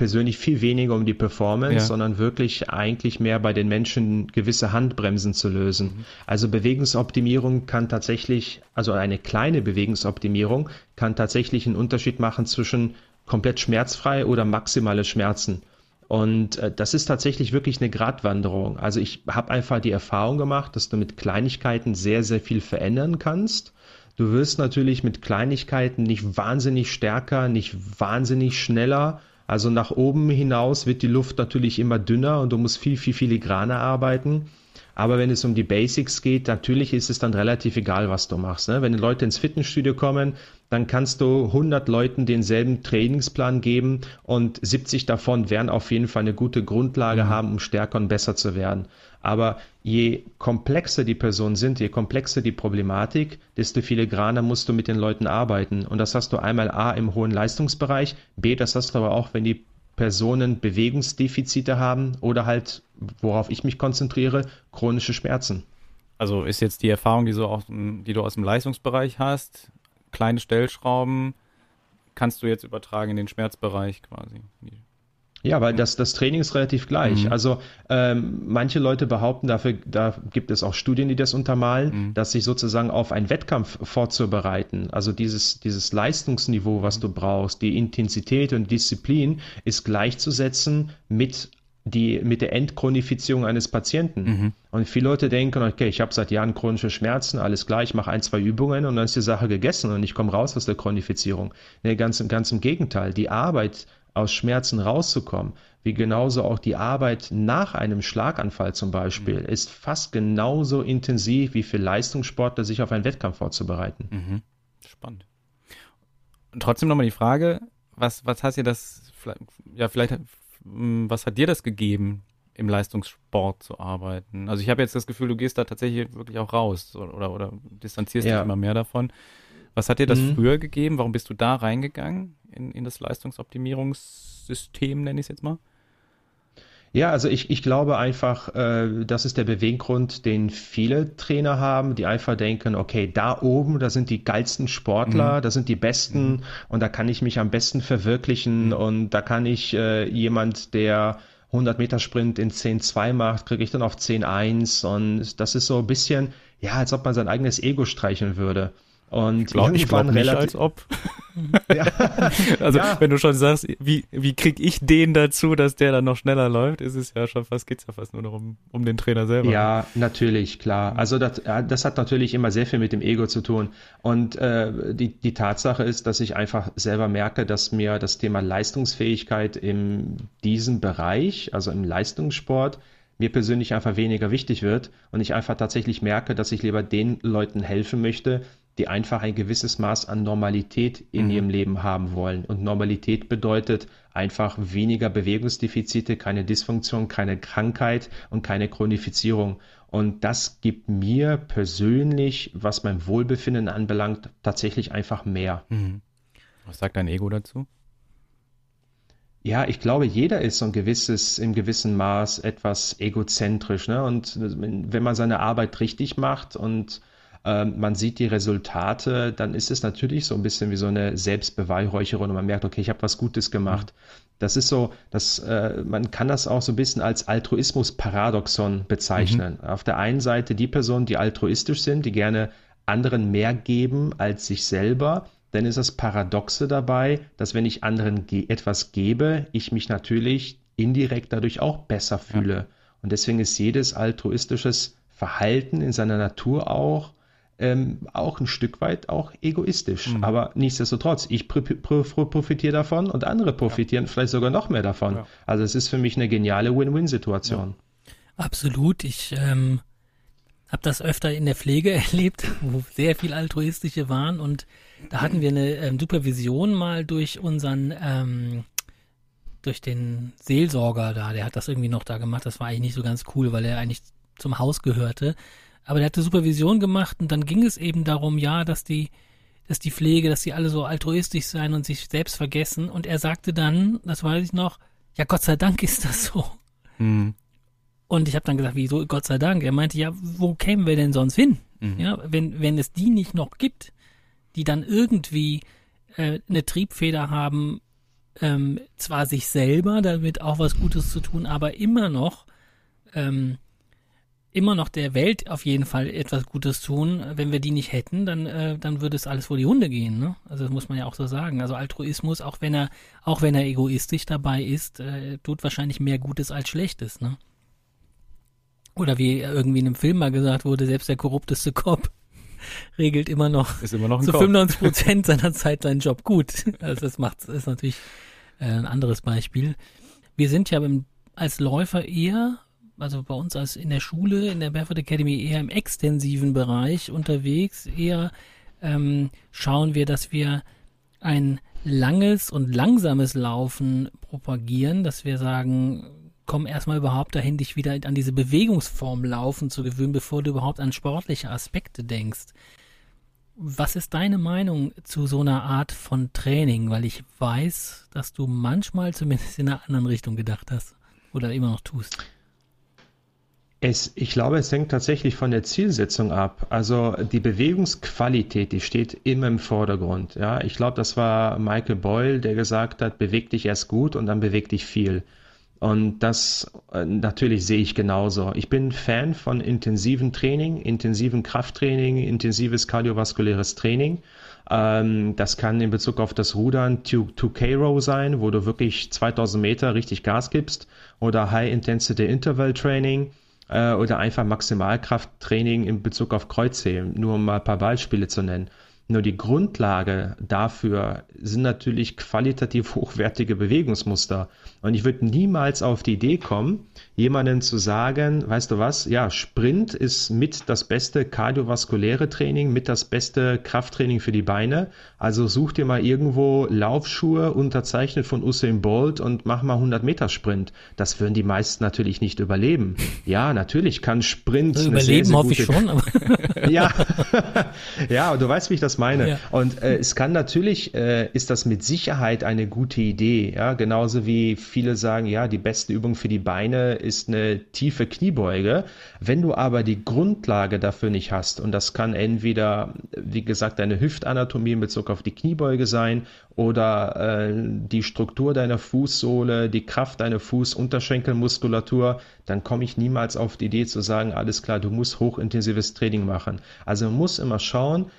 persönlich viel weniger um die Performance, ja. sondern wirklich eigentlich mehr bei den Menschen gewisse Handbremsen zu lösen. Mhm. Also Bewegungsoptimierung kann tatsächlich, also eine kleine Bewegungsoptimierung kann tatsächlich einen Unterschied machen zwischen komplett schmerzfrei oder maximale Schmerzen. Und äh, das ist tatsächlich wirklich eine Gratwanderung. Also ich habe einfach die Erfahrung gemacht, dass du mit Kleinigkeiten sehr, sehr viel verändern kannst. Du wirst natürlich mit Kleinigkeiten nicht wahnsinnig stärker, nicht wahnsinnig schneller, also nach oben hinaus wird die Luft natürlich immer dünner und du musst viel, viel filigraner arbeiten. Aber wenn es um die Basics geht, natürlich ist es dann relativ egal, was du machst. Ne? Wenn Leute ins Fitnessstudio kommen, dann kannst du 100 Leuten denselben Trainingsplan geben und 70 davon werden auf jeden Fall eine gute Grundlage mhm. haben, um stärker und besser zu werden. Aber je komplexer die Personen sind, je komplexer die Problematik, desto filigraner musst du mit den Leuten arbeiten. Und das hast du einmal A im hohen Leistungsbereich, B, das hast du aber auch, wenn die Personen Bewegungsdefizite haben oder halt, worauf ich mich konzentriere, chronische Schmerzen. Also ist jetzt die Erfahrung, die, so aus, die du aus dem Leistungsbereich hast, kleine Stellschrauben, kannst du jetzt übertragen in den Schmerzbereich quasi. Ja, weil das, das Training ist relativ gleich. Mhm. Also ähm, manche Leute behaupten, dafür, da gibt es auch Studien, die das untermalen, mhm. dass sich sozusagen auf einen Wettkampf vorzubereiten, also dieses, dieses Leistungsniveau, was du brauchst, die Intensität und Disziplin, ist gleichzusetzen mit die mit der Entchronifizierung eines Patienten. Mhm. Und viele Leute denken, okay, ich habe seit Jahren chronische Schmerzen, alles klar, ich mache ein, zwei Übungen und dann ist die Sache gegessen und ich komme raus aus der Chronifizierung. Nee, ganz, ganz im Gegenteil. Die Arbeit aus Schmerzen rauszukommen, wie genauso auch die Arbeit nach einem Schlaganfall zum Beispiel, mhm. ist fast genauso intensiv wie für Leistungssportler, sich auf einen Wettkampf vorzubereiten. Mhm. Spannend. Und trotzdem nochmal die Frage, was, was hast dir das, ja, vielleicht, hm, was hat dir das gegeben, im Leistungssport zu arbeiten? Also ich habe jetzt das Gefühl, du gehst da tatsächlich wirklich auch raus oder, oder, oder distanzierst ja. dich immer mehr davon. Was hat dir das mhm. früher gegeben? Warum bist du da reingegangen in, in das Leistungsoptimierungssystem, nenne ich es jetzt mal? Ja, also ich, ich glaube einfach, äh, das ist der Beweggrund, den viele Trainer haben, die einfach denken, okay, da oben, da sind die geilsten Sportler, mhm. da sind die Besten mhm. und da kann ich mich am besten verwirklichen mhm. und da kann ich äh, jemand, der 100 Meter Sprint in 10.2 macht, kriege ich dann auf 10.1 und das ist so ein bisschen, ja, als ob man sein eigenes Ego streicheln würde. Und ich glaube glaub nicht, als ob. (laughs) ja. (laughs) also ja. wenn du schon sagst, wie, wie krieg ich den dazu, dass der dann noch schneller läuft, ist es ja schon fast, geht's ja fast nur noch um, um den Trainer selber. Ja, natürlich, klar. Also das, das hat natürlich immer sehr viel mit dem Ego zu tun. Und äh, die, die Tatsache ist, dass ich einfach selber merke, dass mir das Thema Leistungsfähigkeit in diesem Bereich, also im Leistungssport, mir persönlich einfach weniger wichtig wird und ich einfach tatsächlich merke, dass ich lieber den Leuten helfen möchte, die einfach ein gewisses Maß an Normalität in mhm. ihrem Leben haben wollen. Und Normalität bedeutet einfach weniger Bewegungsdefizite, keine Dysfunktion, keine Krankheit und keine Chronifizierung. Und das gibt mir persönlich, was mein Wohlbefinden anbelangt, tatsächlich einfach mehr. Mhm. Was sagt dein Ego dazu? Ja, ich glaube, jeder ist so ein gewisses, im gewissen Maß etwas egozentrisch. Ne? Und wenn man seine Arbeit richtig macht und ähm, man sieht die Resultate, dann ist es natürlich so ein bisschen wie so eine Selbstbeweihräucherung und man merkt, okay, ich habe was Gutes gemacht. Das ist so, dass äh, man kann das auch so ein bisschen als Altruismus-Paradoxon bezeichnen. Mhm. Auf der einen Seite die Personen, die altruistisch sind, die gerne anderen mehr geben als sich selber, dann ist das Paradoxe dabei, dass wenn ich anderen ge etwas gebe, ich mich natürlich indirekt dadurch auch besser fühle. Ja. Und deswegen ist jedes altruistisches Verhalten in seiner Natur auch ähm, auch ein Stück weit auch egoistisch. Mhm. Aber nichtsdestotrotz, ich profitiere davon und andere profitieren ja. vielleicht sogar noch mehr davon. Ja. Also es ist für mich eine geniale Win-Win-Situation. Ja. Absolut. Ich ähm, habe das öfter in der Pflege (laughs) erlebt, wo sehr viel altruistische waren und da hatten wir eine ähm, Supervision mal durch unseren ähm, durch den Seelsorger da, der hat das irgendwie noch da gemacht. Das war eigentlich nicht so ganz cool, weil er eigentlich zum Haus gehörte. Aber der hatte Supervision gemacht und dann ging es eben darum, ja, dass die, dass die Pflege, dass die alle so altruistisch sein und sich selbst vergessen. Und er sagte dann, das weiß ich noch, ja, Gott sei Dank ist das so. Mhm. Und ich habe dann gesagt, wieso Gott sei Dank? Er meinte, ja, wo kämen wir denn sonst hin? Mhm. Ja, wenn, wenn es die nicht noch gibt, die dann irgendwie äh, eine Triebfeder haben, ähm, zwar sich selber damit auch was Gutes zu tun, aber immer noch ähm, immer noch der Welt auf jeden Fall etwas Gutes tun. Wenn wir die nicht hätten, dann, äh, dann würde es alles vor die Hunde gehen. Ne? Also das muss man ja auch so sagen. Also Altruismus, auch wenn er, auch wenn er egoistisch dabei ist, äh, tut wahrscheinlich mehr Gutes als Schlechtes. Ne? Oder wie irgendwie in einem Film mal gesagt wurde, selbst der korrupteste Cop (laughs) regelt immer noch, ist immer noch zu 95 Prozent seiner Zeit seinen Job gut. (laughs) Also das macht, ist natürlich äh, ein anderes Beispiel. Wir sind ja beim, als Läufer eher also bei uns als in der Schule, in der Barefoot Academy eher im extensiven Bereich unterwegs. Eher ähm, schauen wir, dass wir ein langes und langsames Laufen propagieren, dass wir sagen, komm erstmal überhaupt dahin, dich wieder an diese Bewegungsform Laufen zu gewöhnen, bevor du überhaupt an sportliche Aspekte denkst. Was ist deine Meinung zu so einer Art von Training? Weil ich weiß, dass du manchmal zumindest in einer anderen Richtung gedacht hast oder immer noch tust. Es, ich glaube, es hängt tatsächlich von der Zielsetzung ab. Also die Bewegungsqualität, die steht immer im Vordergrund. Ja, ich glaube, das war Michael Boyle, der gesagt hat, beweg dich erst gut und dann beweg dich viel. Und das äh, natürlich sehe ich genauso. Ich bin Fan von intensiven Training, intensiven Krafttraining, intensives kardiovaskuläres Training. Ähm, das kann in Bezug auf das Rudern 2K Row sein, wo du wirklich 2000 Meter richtig Gas gibst oder High Intensity Interval Training äh, oder einfach Maximalkrafttraining in Bezug auf Kreuzheben, nur um mal ein paar Beispiele zu nennen. Nur die Grundlage dafür sind natürlich qualitativ (laughs) hochwertige Bewegungsmuster. Und ich würde niemals auf die Idee kommen, jemanden zu sagen, weißt du was, ja, Sprint ist mit das beste kardiovaskuläre Training, mit das beste Krafttraining für die Beine. Also such dir mal irgendwo Laufschuhe unterzeichnet von Usain Bolt und mach mal 100 Meter Sprint. Das würden die meisten natürlich nicht überleben. Ja, natürlich kann Sprint. Also überleben sehr, sehr hoffe ich schon. (laughs) Ja, (laughs) ja, du weißt, wie ich das meine. Ja. Und äh, es kann natürlich, äh, ist das mit Sicherheit eine gute Idee. Ja, genauso wie viele sagen, ja, die beste Übung für die Beine ist eine tiefe Kniebeuge. Wenn du aber die Grundlage dafür nicht hast, und das kann entweder, wie gesagt, deine Hüftanatomie in Bezug auf die Kniebeuge sein oder äh, die Struktur deiner Fußsohle, die Kraft deiner Fuß-Unterschenkelmuskulatur, dann komme ich niemals auf die Idee zu sagen, alles klar, du musst hochintensives Training machen. Also man muss immer schauen,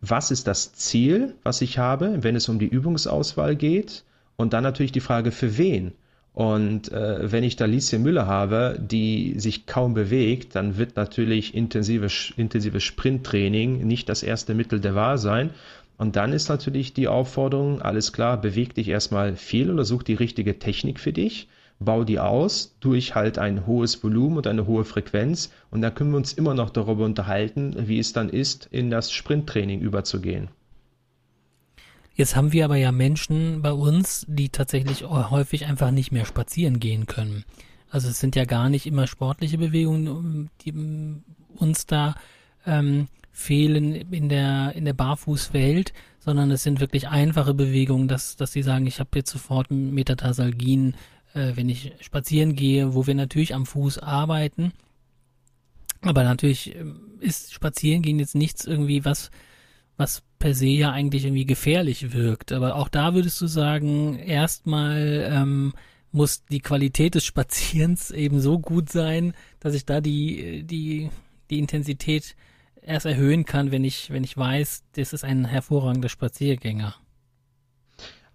was ist das Ziel, was ich habe, wenn es um die Übungsauswahl geht? Und dann natürlich die Frage, für wen? Und äh, wenn ich da Liesje Müller habe, die sich kaum bewegt, dann wird natürlich intensive, intensives Sprinttraining nicht das erste Mittel der Wahl sein. Und dann ist natürlich die Aufforderung, alles klar, beweg dich erstmal viel oder such die richtige Technik für dich bau die aus durch halt ein hohes Volumen und eine hohe Frequenz und dann können wir uns immer noch darüber unterhalten, wie es dann ist, in das Sprinttraining überzugehen. Jetzt haben wir aber ja Menschen bei uns, die tatsächlich häufig einfach nicht mehr spazieren gehen können. Also es sind ja gar nicht immer sportliche Bewegungen, die uns da ähm, fehlen in der in der Barfußwelt, sondern es sind wirklich einfache Bewegungen, dass dass sie sagen, ich habe jetzt sofort Metatarsalgien, äh, wenn ich spazieren gehe, wo wir natürlich am Fuß arbeiten. Aber natürlich ähm, ist Spazierengehen jetzt nichts irgendwie was was per se ja eigentlich irgendwie gefährlich wirkt. Aber auch da würdest du sagen, erstmal ähm, muss die Qualität des Spazierens (laughs) eben so gut sein, dass ich da die, die, die Intensität erst erhöhen kann, wenn ich, wenn ich weiß, das ist ein hervorragender Spaziergänger.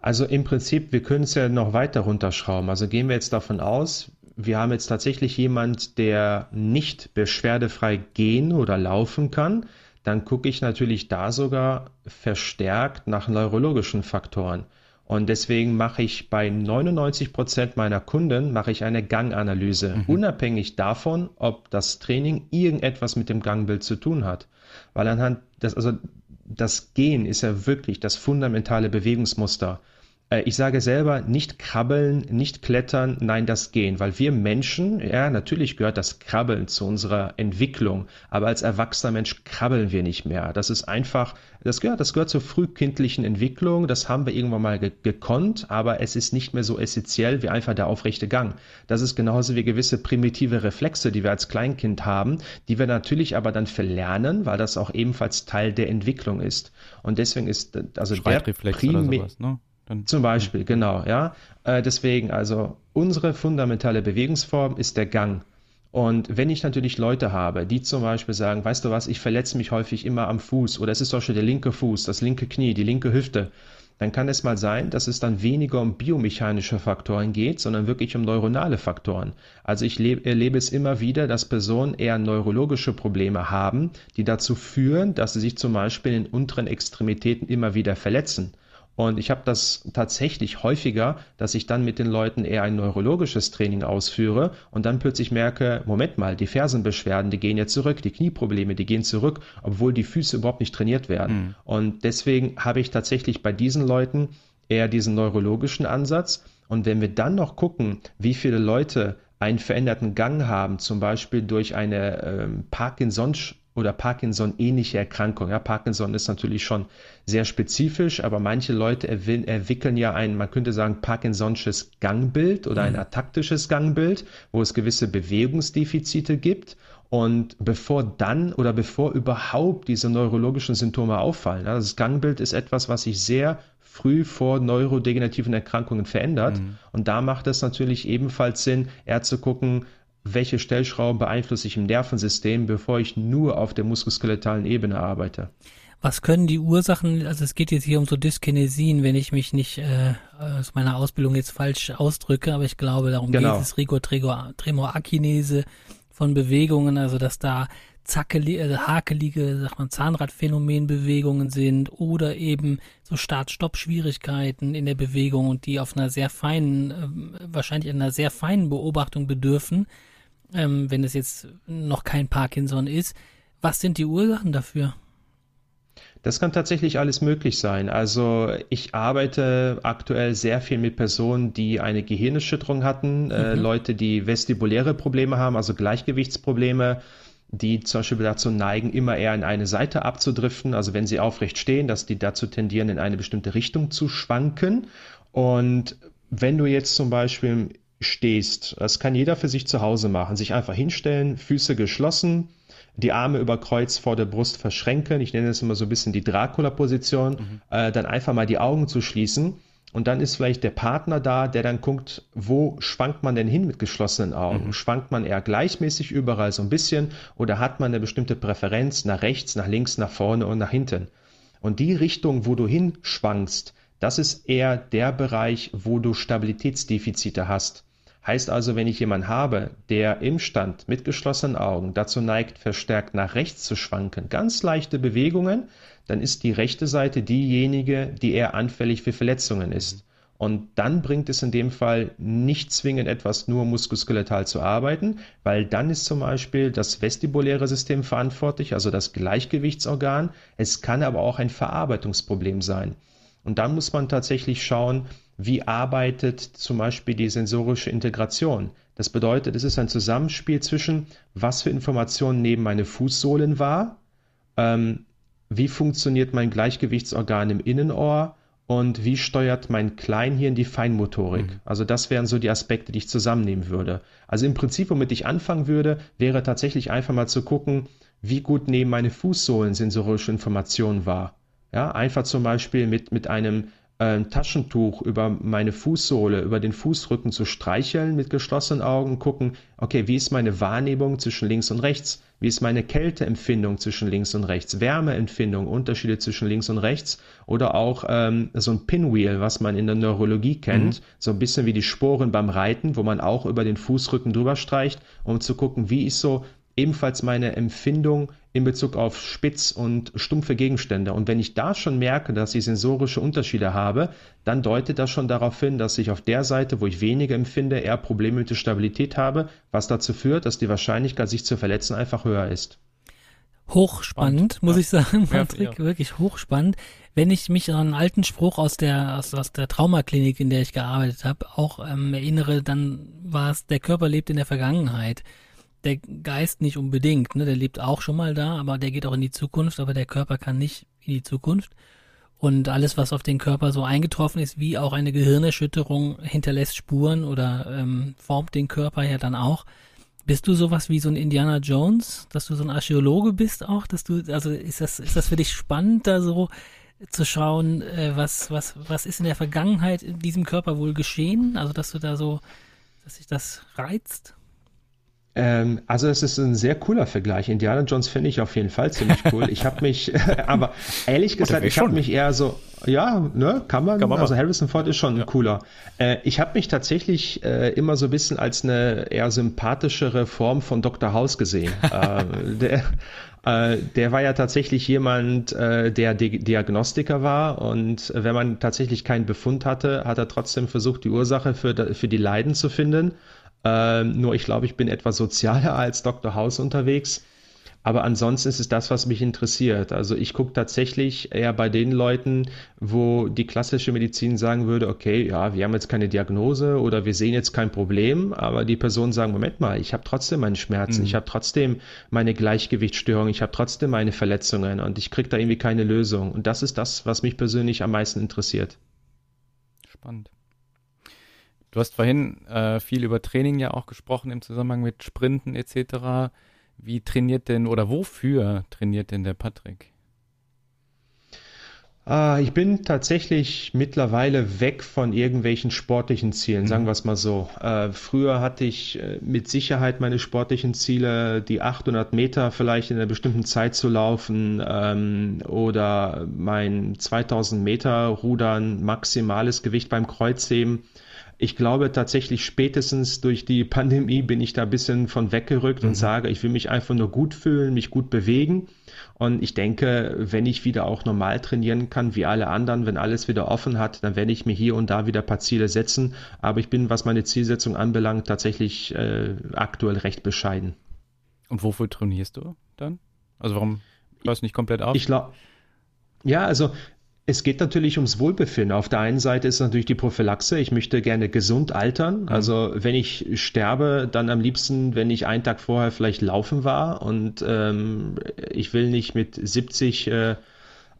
Also im Prinzip, wir können es ja noch weiter runterschrauben. Also gehen wir jetzt davon aus, wir haben jetzt tatsächlich jemand, der nicht beschwerdefrei gehen oder laufen kann dann gucke ich natürlich da sogar verstärkt nach neurologischen Faktoren. Und deswegen mache ich bei 99 Prozent meiner Kunden mache ich eine Ganganalyse, mhm. unabhängig davon, ob das Training irgendetwas mit dem Gangbild zu tun hat. Weil anhand das, also das Gehen ist ja wirklich das fundamentale Bewegungsmuster. Äh, ich sage selber nicht krabbeln, nicht klettern, nein, das Gehen, weil wir Menschen, ja, natürlich gehört das Krabbeln zu unserer Entwicklung, aber als erwachsener Mensch krabbeln wir nicht mehr. Das ist einfach, das gehört, das gehört zur frühkindlichen Entwicklung, das haben wir irgendwann mal ge gekonnt, aber es ist nicht mehr so essentiell wie einfach der aufrechte Gang. Das ist genauso wie gewisse primitive Reflexe, die wir als Kleinkind haben, die wir natürlich aber dann verlernen, weil das auch ebenfalls Teil der Entwicklung ist. Und deswegen ist also der primär, ne? Dann Zum Beispiel, genau, ja. Äh, deswegen, also unsere fundamentale Bewegungsform ist der Gang. Und wenn ich natürlich Leute habe, die zum Beispiel sagen, weißt du was, ich verletze mich häufig immer am Fuß oder es ist zum Beispiel der linke Fuß, das linke Knie, die linke Hüfte, dann kann es mal sein, dass es dann weniger um biomechanische Faktoren geht, sondern wirklich um neuronale Faktoren. Also ich erlebe es immer wieder, dass Personen eher neurologische Probleme haben, die dazu führen, dass sie sich zum Beispiel in unteren Extremitäten immer wieder verletzen. Und ich habe das tatsächlich häufiger, dass ich dann mit den Leuten eher ein neurologisches Training ausführe und dann plötzlich merke, Moment mal, die Fersenbeschwerden, die gehen jetzt zurück, die Knieprobleme, die gehen zurück, obwohl die Füße überhaupt nicht trainiert werden. Mhm. Und deswegen habe ich tatsächlich bei diesen Leuten eher diesen neurologischen Ansatz. Und wenn wir dann noch gucken, wie viele Leute einen veränderten Gang haben, zum Beispiel durch eine ähm, Parkinson oder Parkinson-ähnliche Erkrankung. Ja, Parkinson ist natürlich schon sehr spezifisch, aber manche Leute entwickeln ja ein, man könnte sagen, Parkinson'sches Gangbild oder ein mhm. ataktisches Gangbild, wo es gewisse Bewegungsdefizite gibt. Und bevor dann oder bevor überhaupt diese neurologischen Symptome auffallen, ja, das Gangbild ist etwas, was sich sehr früh vor neurodegenerativen Erkrankungen verändert. Mhm. Und da macht es natürlich ebenfalls Sinn, eher zu gucken, welche Stellschrauben beeinflusse ich im Nervensystem, bevor ich nur auf der muskuloskeletalen Ebene arbeite. Was können die Ursachen, also es geht jetzt hier um so Dyskinesien, wenn ich mich nicht äh, aus meiner Ausbildung jetzt falsch ausdrücke, aber ich glaube, darum genau. geht es, Rigor Tremorakinese von Bewegungen, also dass da zackelige, also hakelige, sag mal, Zahnradphänomenbewegungen sind oder eben so Start-Stopp-Schwierigkeiten in der Bewegung und die auf einer sehr feinen, äh, wahrscheinlich einer sehr feinen Beobachtung bedürfen, ähm, wenn es jetzt noch kein Parkinson ist. Was sind die Ursachen dafür? Das kann tatsächlich alles möglich sein. Also ich arbeite aktuell sehr viel mit Personen, die eine Gehirnerschütterung hatten, äh, mhm. äh, Leute, die vestibuläre Probleme haben, also Gleichgewichtsprobleme, die zum Beispiel dazu neigen, immer eher in eine Seite abzudriften. Also wenn sie aufrecht stehen, dass die dazu tendieren, in eine bestimmte Richtung zu schwanken. Und wenn du jetzt zum Beispiel stehst, das kann jeder für sich zu Hause machen, sich einfach hinstellen, Füße geschlossen, die Arme über Kreuz vor der Brust verschränken. Ich nenne das immer so ein bisschen die Dracula-Position. Mhm. Äh, dann einfach mal die Augen zu schließen und dann ist vielleicht der Partner da, der dann guckt, wo schwankt man denn hin mit geschlossenen Augen? Mhm. Schwankt man eher gleichmäßig überall so ein bisschen oder hat man eine bestimmte Präferenz nach rechts, nach links, nach vorne und nach hinten? Und die Richtung, wo du hinschwankst, das ist eher der Bereich, wo du Stabilitätsdefizite hast. Heißt also, wenn ich jemanden habe, der im Stand mit geschlossenen Augen dazu neigt, verstärkt nach rechts zu schwanken, ganz leichte Bewegungen, dann ist die rechte Seite diejenige, die eher anfällig für Verletzungen ist. Und dann bringt es in dem Fall nicht zwingend etwas nur muskuskeletal zu arbeiten, weil dann ist zum Beispiel das vestibuläre System verantwortlich, also das Gleichgewichtsorgan. Es kann aber auch ein Verarbeitungsproblem sein. Und dann muss man tatsächlich schauen, wie arbeitet zum Beispiel die sensorische Integration. Das bedeutet, es ist ein Zusammenspiel zwischen, was für Informationen nehmen meine Fußsohlen wahr, ähm, wie funktioniert mein Gleichgewichtsorgan im Innenohr und wie steuert mein Kleinhirn die Feinmotorik. Mhm. Also das wären so die Aspekte, die ich zusammennehmen würde. Also im Prinzip, womit ich anfangen würde, wäre tatsächlich einfach mal zu gucken, wie gut nehmen meine Fußsohlen sensorische Informationen wahr. Ja, einfach zum Beispiel mit, mit einem äh, Taschentuch über meine Fußsohle, über den Fußrücken zu streicheln mit geschlossenen Augen, gucken, okay, wie ist meine Wahrnehmung zwischen links und rechts? Wie ist meine Kälteempfindung zwischen links und rechts? Wärmeempfindung, Unterschiede zwischen links und rechts? Oder auch ähm, so ein Pinwheel, was man in der Neurologie kennt, mhm. so ein bisschen wie die Sporen beim Reiten, wo man auch über den Fußrücken drüber streicht, um zu gucken, wie ist so ebenfalls meine Empfindung in Bezug auf spitz und stumpfe Gegenstände. Und wenn ich da schon merke, dass ich sensorische Unterschiede habe, dann deutet das schon darauf hin, dass ich auf der Seite, wo ich weniger empfinde, eher Probleme mit der Stabilität habe, was dazu führt, dass die Wahrscheinlichkeit, sich zu verletzen, einfach höher ist. Hochspannend, muss ja. ich sagen, Patrick, ja. wirklich hochspannend. Wenn ich mich an einen alten Spruch aus der aus, aus der Traumaklinik, in der ich gearbeitet habe, auch ähm, erinnere, dann war es, der Körper lebt in der Vergangenheit der Geist nicht unbedingt, ne? Der lebt auch schon mal da, aber der geht auch in die Zukunft, aber der Körper kann nicht in die Zukunft. Und alles, was auf den Körper so eingetroffen ist, wie auch eine Gehirnerschütterung, hinterlässt Spuren oder ähm, formt den Körper ja dann auch. Bist du sowas wie so ein Indiana Jones, dass du so ein Archäologe bist auch, dass du, also ist das, ist das für dich spannend, da so zu schauen, äh, was, was, was ist in der Vergangenheit in diesem Körper wohl geschehen? Also, dass du da so, dass sich das reizt? Ähm, also es ist ein sehr cooler Vergleich. Indiana Jones finde ich auf jeden Fall ziemlich cool. Ich habe mich, (laughs) aber ehrlich gesagt, ich habe mich eher so, ja, ne, kann man. Kann man also Harrison Ford ist schon ja. cooler. Äh, ich habe mich tatsächlich äh, immer so ein bisschen als eine eher sympathischere Form von Dr. House gesehen. (laughs) äh, der, äh, der war ja tatsächlich jemand, äh, der Di Diagnostiker war und wenn man tatsächlich keinen Befund hatte, hat er trotzdem versucht, die Ursache für, für die Leiden zu finden ähm, nur ich glaube, ich bin etwas sozialer (laughs) als Dr. House unterwegs. Aber ansonsten ist es das, was mich interessiert. Also ich gucke tatsächlich eher bei den Leuten, wo die klassische Medizin sagen würde, okay, ja, wir haben jetzt keine Diagnose oder wir sehen jetzt kein Problem, aber die Personen sagen, Moment mal, ich habe trotzdem meine Schmerzen, mhm. ich habe trotzdem meine Gleichgewichtsstörung, ich habe trotzdem meine Verletzungen und ich kriege da irgendwie keine Lösung. Und das ist das, was mich persönlich am meisten interessiert. Spannend. Du hast vorhin äh, viel über Training ja auch gesprochen im Zusammenhang mit Sprinten etc. Wie trainiert denn oder wofür trainiert denn der Patrick? Ah, ich bin tatsächlich mittlerweile weg von irgendwelchen sportlichen Zielen, sagen mhm. wir es mal so. Äh, früher hatte ich äh, mit Sicherheit meine sportlichen Ziele, die 800 Meter vielleicht in einer bestimmten Zeit zu laufen ähm, oder mein 2000 Meter Rudern, maximales Gewicht beim Kreuzheben ich glaube tatsächlich spätestens durch die Pandemie bin ich da ein bisschen von weggerückt mhm. und sage, ich will mich einfach nur gut fühlen, mich gut bewegen. Und ich denke, wenn ich wieder auch normal trainieren kann, wie alle anderen, wenn alles wieder offen hat, dann werde ich mir hier und da wieder ein paar Ziele setzen. Aber ich bin, was meine Zielsetzung anbelangt, tatsächlich äh, aktuell recht bescheiden. Und wofür trainierst du dann? Also warum hörst du nicht komplett auf? Ich glaube, ja, also es geht natürlich ums Wohlbefinden. Auf der einen Seite ist natürlich die Prophylaxe. Ich möchte gerne gesund altern. Mhm. Also wenn ich sterbe, dann am liebsten, wenn ich einen Tag vorher vielleicht laufen war und ähm, ich will nicht mit 70 äh,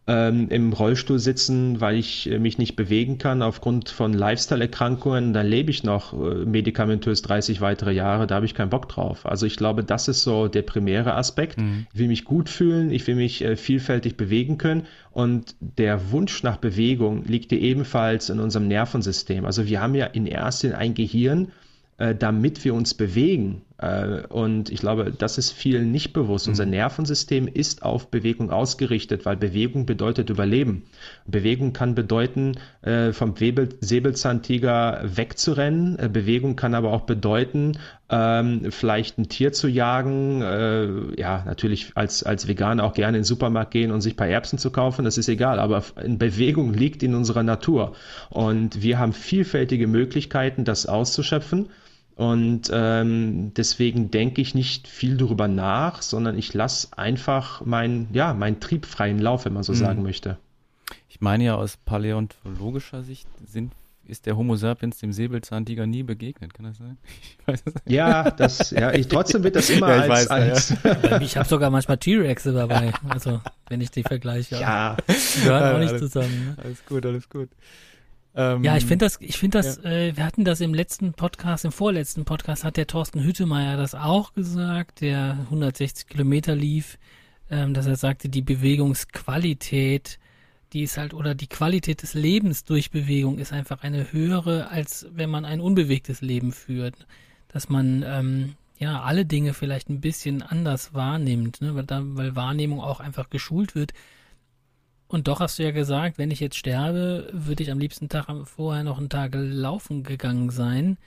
ähm, im Rollstuhl sitzen, weil ich äh, mich nicht bewegen kann aufgrund von Lifestyle-Erkrankungen, dann lebe ich noch äh, medikamentös 30 weitere Jahre, da habe ich keinen Bock drauf. Also ich glaube, das ist so der primäre Aspekt. Mhm. Ich will mich gut fühlen, ich will mich äh, vielfältig bewegen können und der Wunsch nach Bewegung liegt ja ebenfalls in unserem Nervensystem. Also wir haben ja in erster Linie ein Gehirn, äh, damit wir uns bewegen, und ich glaube, das ist vielen nicht bewusst. Mhm. Unser Nervensystem ist auf Bewegung ausgerichtet, weil Bewegung bedeutet Überleben. Bewegung kann bedeuten, äh, vom Säbelzahntiger wegzurennen. Äh, Bewegung kann aber auch bedeuten, ähm, vielleicht ein Tier zu jagen. ja, natürlich als, als Veganer auch gerne in den Supermarkt gehen und sich ein paar Erbsen zu kaufen. Das ist egal. Aber in Bewegung liegt in unserer Natur. Und wir haben vielfältige Möglichkeiten, das auszuschöpfen. Und ähm, deswegen denke ich nicht viel darüber nach, sondern ich lasse einfach meinen ja, mein Trieb freien Lauf, wenn man so mhm. sagen möchte. Ich meine ja aus paläontologischer Sicht sind, ist der Homo sapiens dem Säbelzahntiger nie begegnet, kann das sein? (laughs) Ja, das, ja, ich, trotzdem wird das (laughs) immer ja, als, weiß, als ja. Ich habe sogar manchmal T-Rexe dabei, also wenn ich die vergleiche. Ja. Die gehören auch nicht zusammen. Ne? Alles gut, alles gut. Ähm, ja, ich finde das, ich finde das, ja. äh, wir hatten das im letzten Podcast, im vorletzten Podcast hat der Thorsten Hüttemeier das auch gesagt, der 160 Kilometer lief, ähm, dass er sagte, die Bewegungsqualität, die ist halt, oder die Qualität des Lebens durch Bewegung ist einfach eine höhere, als wenn man ein unbewegtes Leben führt. Dass man, ähm, ja, alle Dinge vielleicht ein bisschen anders wahrnimmt, ne? weil, da, weil Wahrnehmung auch einfach geschult wird. Und doch hast du ja gesagt, wenn ich jetzt sterbe, würde ich am liebsten Tag vorher noch einen Tag laufen gegangen sein.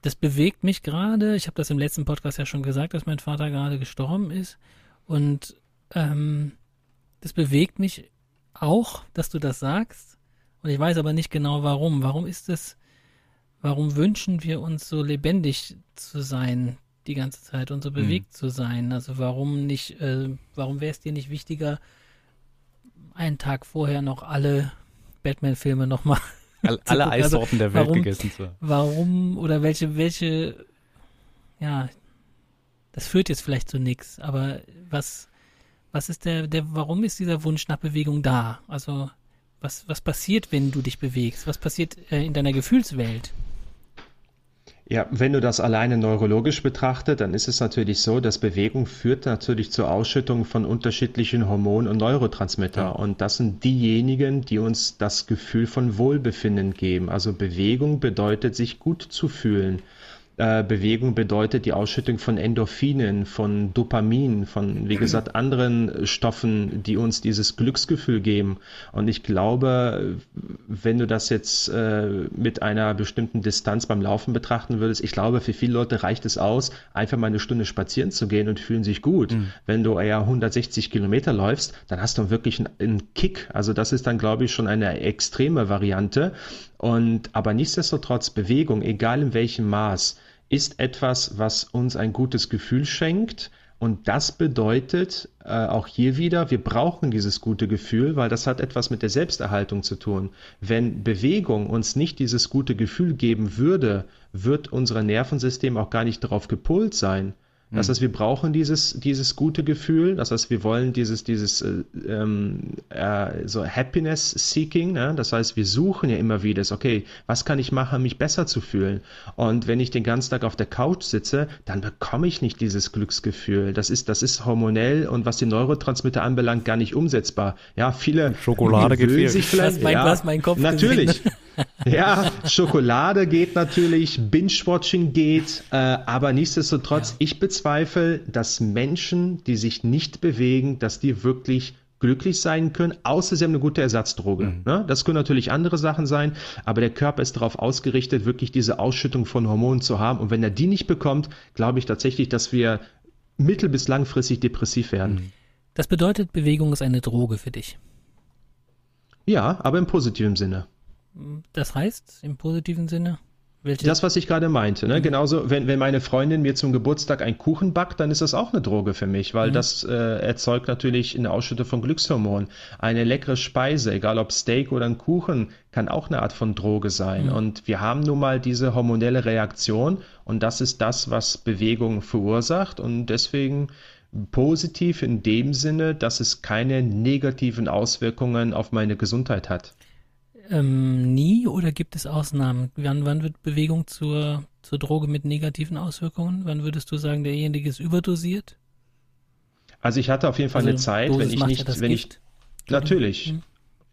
Das bewegt mich gerade. Ich habe das im letzten Podcast ja schon gesagt, dass mein Vater gerade gestorben ist. Und ähm, das bewegt mich auch, dass du das sagst. Und ich weiß aber nicht genau warum. Warum ist es, warum wünschen wir uns so lebendig zu sein die ganze Zeit und so bewegt mhm. zu sein? Also warum nicht, äh, warum wäre es dir nicht wichtiger, einen Tag vorher noch alle Batman-Filme nochmal. All, (laughs) alle also, Eissorten der Welt warum, gegessen zu haben. Warum oder welche, welche, ja, das führt jetzt vielleicht zu nichts, aber was, was ist der, der, warum ist dieser Wunsch nach Bewegung da? Also, was, was passiert, wenn du dich bewegst? Was passiert äh, in deiner Gefühlswelt? Ja, wenn du das alleine neurologisch betrachtest, dann ist es natürlich so, dass Bewegung führt natürlich zur Ausschüttung von unterschiedlichen Hormonen und Neurotransmitter. Ja. Und das sind diejenigen, die uns das Gefühl von Wohlbefinden geben. Also Bewegung bedeutet, sich gut zu fühlen. Äh, Bewegung bedeutet die Ausschüttung von Endorphinen, von Dopamin, von, wie gesagt, anderen Stoffen, die uns dieses Glücksgefühl geben. Und ich glaube, wenn du das jetzt äh, mit einer bestimmten Distanz beim Laufen betrachten würdest, ich glaube, für viele Leute reicht es aus, einfach mal eine Stunde spazieren zu gehen und fühlen sich gut. Mhm. Wenn du eher 160 Kilometer läufst, dann hast du wirklich einen, einen Kick. Also das ist dann, glaube ich, schon eine extreme Variante. Und aber nichtsdestotrotz Bewegung, egal in welchem Maß, ist etwas, was uns ein gutes Gefühl schenkt. Und das bedeutet äh, auch hier wieder, wir brauchen dieses gute Gefühl, weil das hat etwas mit der Selbsterhaltung zu tun. Wenn Bewegung uns nicht dieses gute Gefühl geben würde, wird unser Nervensystem auch gar nicht darauf gepolt sein. Das heißt, wir brauchen dieses, dieses gute Gefühl. Das heißt, wir wollen dieses, dieses äh, ähm, äh, so Happiness Seeking. Ne? Das heißt, wir suchen ja immer wieder, okay, was kann ich machen, mich besser zu fühlen? Und wenn ich den ganzen Tag auf der Couch sitze, dann bekomme ich nicht dieses Glücksgefühl. Das ist, das ist hormonell und was die Neurotransmitter anbelangt, gar nicht umsetzbar. Ja, viele Schokolade gefehlt. sich vielleicht. Das mein, ja, mein Kopf natürlich. Ja, Schokolade geht natürlich, Binge-Watching geht, äh, aber nichtsdestotrotz, ja. ich bezweifle, dass Menschen, die sich nicht bewegen, dass die wirklich glücklich sein können, außer sie haben eine gute Ersatzdroge. Mhm. Ne? Das können natürlich andere Sachen sein, aber der Körper ist darauf ausgerichtet, wirklich diese Ausschüttung von Hormonen zu haben. Und wenn er die nicht bekommt, glaube ich tatsächlich, dass wir mittel- bis langfristig depressiv werden. Mhm. Das bedeutet, Bewegung ist eine Droge für dich. Ja, aber im positiven Sinne. Das heißt, im positiven Sinne? Welche? Das, was ich gerade meinte. Ne? Mhm. Genauso, wenn, wenn meine Freundin mir zum Geburtstag einen Kuchen backt, dann ist das auch eine Droge für mich, weil mhm. das äh, erzeugt natürlich eine Ausschüttung von Glückshormonen. Eine leckere Speise, egal ob Steak oder ein Kuchen, kann auch eine Art von Droge sein. Mhm. Und wir haben nun mal diese hormonelle Reaktion und das ist das, was Bewegung verursacht. Und deswegen positiv in dem Sinne, dass es keine negativen Auswirkungen auf meine Gesundheit hat ähm, nie oder gibt es Ausnahmen? Wann, wann wird Bewegung zur, zur Droge mit negativen Auswirkungen? Wann würdest du sagen, derjenige ist überdosiert? Also ich hatte auf jeden Fall also eine Zeit, Dosis wenn ich nicht, ja wenn Gift. ich natürlich. Mhm.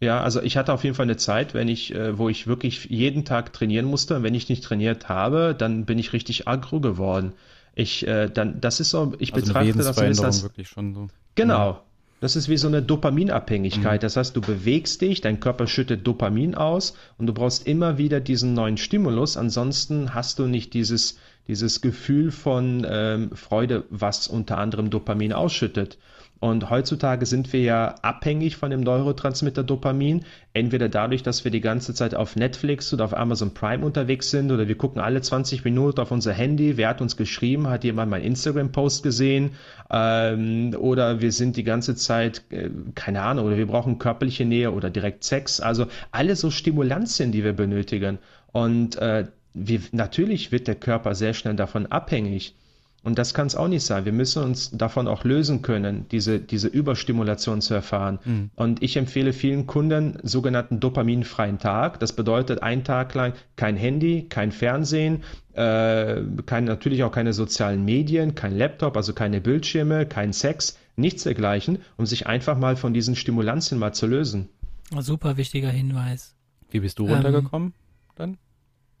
Ja, also ich hatte auf jeden Fall eine Zeit, wenn ich, äh, wo ich wirklich jeden Tag trainieren musste. Und wenn ich nicht trainiert habe, dann bin ich richtig aggro geworden. Ich, äh, dann, das ist so, ich also betrachte das so als, wirklich schon so. Genau. Das ist wie so eine Dopaminabhängigkeit. Mhm. Das heißt, du bewegst dich, dein Körper schüttet Dopamin aus und du brauchst immer wieder diesen neuen Stimulus. Ansonsten hast du nicht dieses, dieses Gefühl von ähm, Freude, was unter anderem Dopamin ausschüttet. Und heutzutage sind wir ja abhängig von dem Neurotransmitter Dopamin. Entweder dadurch, dass wir die ganze Zeit auf Netflix oder auf Amazon Prime unterwegs sind oder wir gucken alle 20 Minuten auf unser Handy. Wer hat uns geschrieben? Hat jemand meinen Instagram-Post gesehen? Ähm, oder wir sind die ganze Zeit, äh, keine Ahnung, oder wir brauchen körperliche Nähe oder direkt Sex. Also alle so Stimulantien, die wir benötigen. Und äh, wir, natürlich wird der Körper sehr schnell davon abhängig. Und das kann es auch nicht sein. Wir müssen uns davon auch lösen können, diese, diese Überstimulation zu erfahren. Mhm. Und ich empfehle vielen Kunden sogenannten dopaminfreien Tag. Das bedeutet ein Tag lang kein Handy, kein Fernsehen, äh, kein, natürlich auch keine sozialen Medien, kein Laptop, also keine Bildschirme, kein Sex, nichts dergleichen, um sich einfach mal von diesen Stimulantien mal zu lösen. Super wichtiger Hinweis. Wie bist du runtergekommen ähm, dann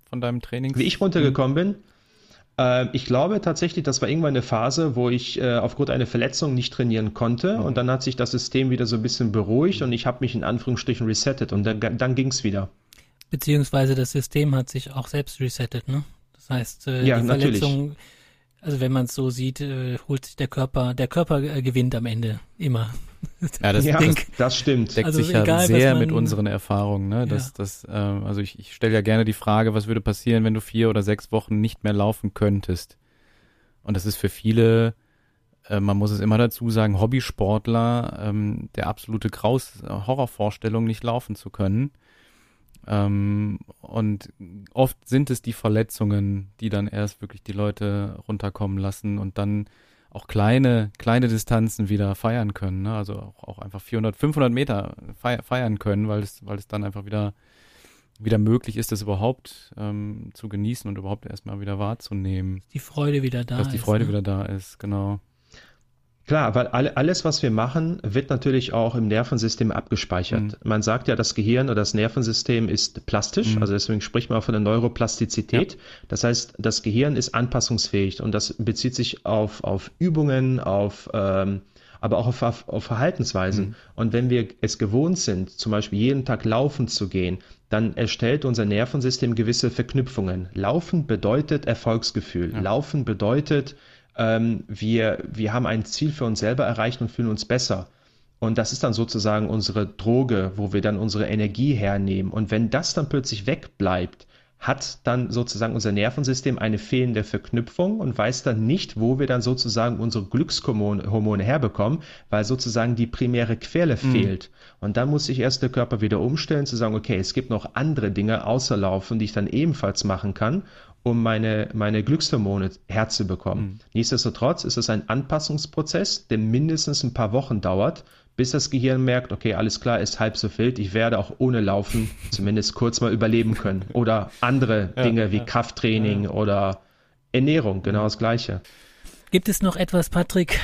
von deinem Training? Wie ich runtergekommen bin? Äh, ich glaube tatsächlich, das war irgendwann eine Phase, wo ich äh, aufgrund einer Verletzung nicht trainieren konnte mhm. und dann hat sich das System wieder so ein bisschen beruhigt und ich habe mich in Anführungsstrichen resettet und dann, dann ging es wieder. Beziehungsweise das System hat sich auch selbst resettet, ne? Das heißt, äh, ja, die Verletzung, natürlich. Also wenn man es so sieht, äh, holt sich der Körper, der Körper äh, gewinnt am Ende immer. Ja, das, (laughs) ja, das, das stimmt. Deckt also sich ja egal, sehr man, mit unseren Erfahrungen. Ne? Das, ja. das, äh, also ich, ich stelle ja gerne die Frage, was würde passieren, wenn du vier oder sechs Wochen nicht mehr laufen könntest? Und das ist für viele, äh, man muss es immer dazu sagen, Hobbysportler ähm, der absolute Graus, Horrorvorstellung, nicht laufen zu können. Ähm, und oft sind es die Verletzungen, die dann erst wirklich die Leute runterkommen lassen und dann auch kleine, kleine Distanzen wieder feiern können. Ne? Also auch, auch einfach 400, 500 Meter feiern können, weil es, weil es dann einfach wieder, wieder möglich ist, das überhaupt ähm, zu genießen und überhaupt erstmal wieder wahrzunehmen. Die Freude wieder da dass ist. Dass die Freude ne? wieder da ist, genau. Klar, weil alles, was wir machen, wird natürlich auch im Nervensystem abgespeichert. Mhm. Man sagt ja, das Gehirn oder das Nervensystem ist plastisch, mhm. also deswegen spricht man von der Neuroplastizität. Ja. Das heißt, das Gehirn ist anpassungsfähig und das bezieht sich auf, auf Übungen, auf ähm, aber auch auf, auf Verhaltensweisen. Mhm. Und wenn wir es gewohnt sind, zum Beispiel jeden Tag laufen zu gehen, dann erstellt unser Nervensystem gewisse Verknüpfungen. Laufen bedeutet Erfolgsgefühl. Ja. Laufen bedeutet ähm, wir, wir haben ein Ziel für uns selber erreicht und fühlen uns besser. Und das ist dann sozusagen unsere Droge, wo wir dann unsere Energie hernehmen. Und wenn das dann plötzlich wegbleibt, hat dann sozusagen unser Nervensystem eine fehlende Verknüpfung und weiß dann nicht, wo wir dann sozusagen unsere Glückshormone herbekommen, weil sozusagen die primäre Quelle mhm. fehlt. Und dann muss sich erst der Körper wieder umstellen, zu sagen, okay, es gibt noch andere Dinge außer Laufen, die ich dann ebenfalls machen kann um meine, meine Glückshormone herzubekommen. Mhm. Nichtsdestotrotz ist es ein Anpassungsprozess, der mindestens ein paar Wochen dauert, bis das Gehirn merkt, okay, alles klar, ist halb so wild, ich werde auch ohne Laufen (laughs) zumindest kurz mal überleben können. Oder andere ja, Dinge wie ja. Krafttraining ja. oder Ernährung, genau das Gleiche. Gibt es noch etwas, Patrick,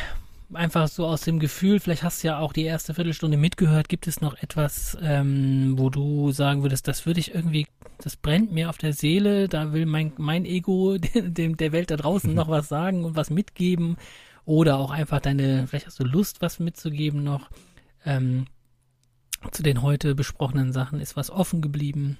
einfach so aus dem Gefühl, vielleicht hast du ja auch die erste Viertelstunde mitgehört, gibt es noch etwas, ähm, wo du sagen würdest, das würde ich irgendwie, das brennt mir auf der Seele, da will mein, mein Ego (laughs) dem, der Welt da draußen (laughs) noch was sagen und was mitgeben? Oder auch einfach deine, vielleicht hast du Lust, was mitzugeben noch? Ähm, zu den heute besprochenen Sachen, ist was offen geblieben?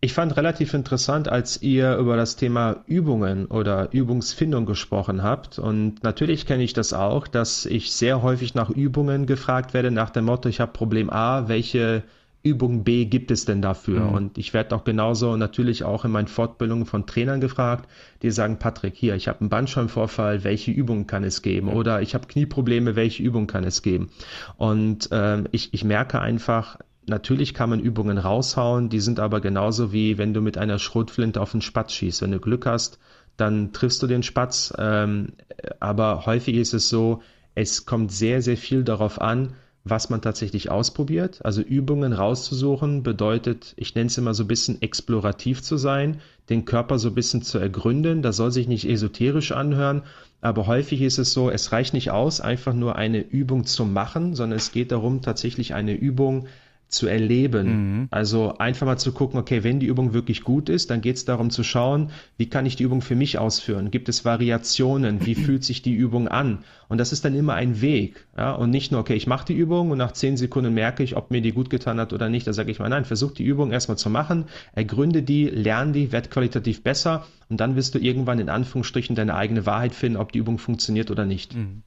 Ich fand relativ interessant, als ihr über das Thema Übungen oder Übungsfindung gesprochen habt. Und natürlich kenne ich das auch, dass ich sehr häufig nach Übungen gefragt werde, nach dem Motto, ich habe Problem A, welche Übung B gibt es denn dafür? Mhm. Und ich werde auch genauso natürlich auch in meinen Fortbildungen von Trainern gefragt, die sagen, Patrick, hier, ich habe einen Bandscheibenvorfall, welche Übung kann es geben? Oder ich habe Knieprobleme, welche Übung kann es geben? Und ähm, ich, ich merke einfach, Natürlich kann man Übungen raushauen, die sind aber genauso wie wenn du mit einer Schrotflinte auf einen Spatz schießt. Wenn du Glück hast, dann triffst du den Spatz. Ähm, aber häufig ist es so, es kommt sehr, sehr viel darauf an, was man tatsächlich ausprobiert. Also Übungen rauszusuchen bedeutet, ich nenne es immer so ein bisschen explorativ zu sein, den Körper so ein bisschen zu ergründen. Das soll sich nicht esoterisch anhören, aber häufig ist es so, es reicht nicht aus, einfach nur eine Übung zu machen, sondern es geht darum, tatsächlich eine Übung zu erleben. Mhm. Also einfach mal zu gucken, okay, wenn die Übung wirklich gut ist, dann geht es darum zu schauen, wie kann ich die Übung für mich ausführen? Gibt es Variationen? Wie (laughs) fühlt sich die Übung an? Und das ist dann immer ein Weg. Ja? Und nicht nur, okay, ich mache die Übung und nach zehn Sekunden merke ich, ob mir die gut getan hat oder nicht. Da sage ich mal, nein, versuch die Übung erstmal zu machen, ergründe die, lerne die, werd qualitativ besser und dann wirst du irgendwann in Anführungsstrichen deine eigene Wahrheit finden, ob die Übung funktioniert oder nicht. Mhm.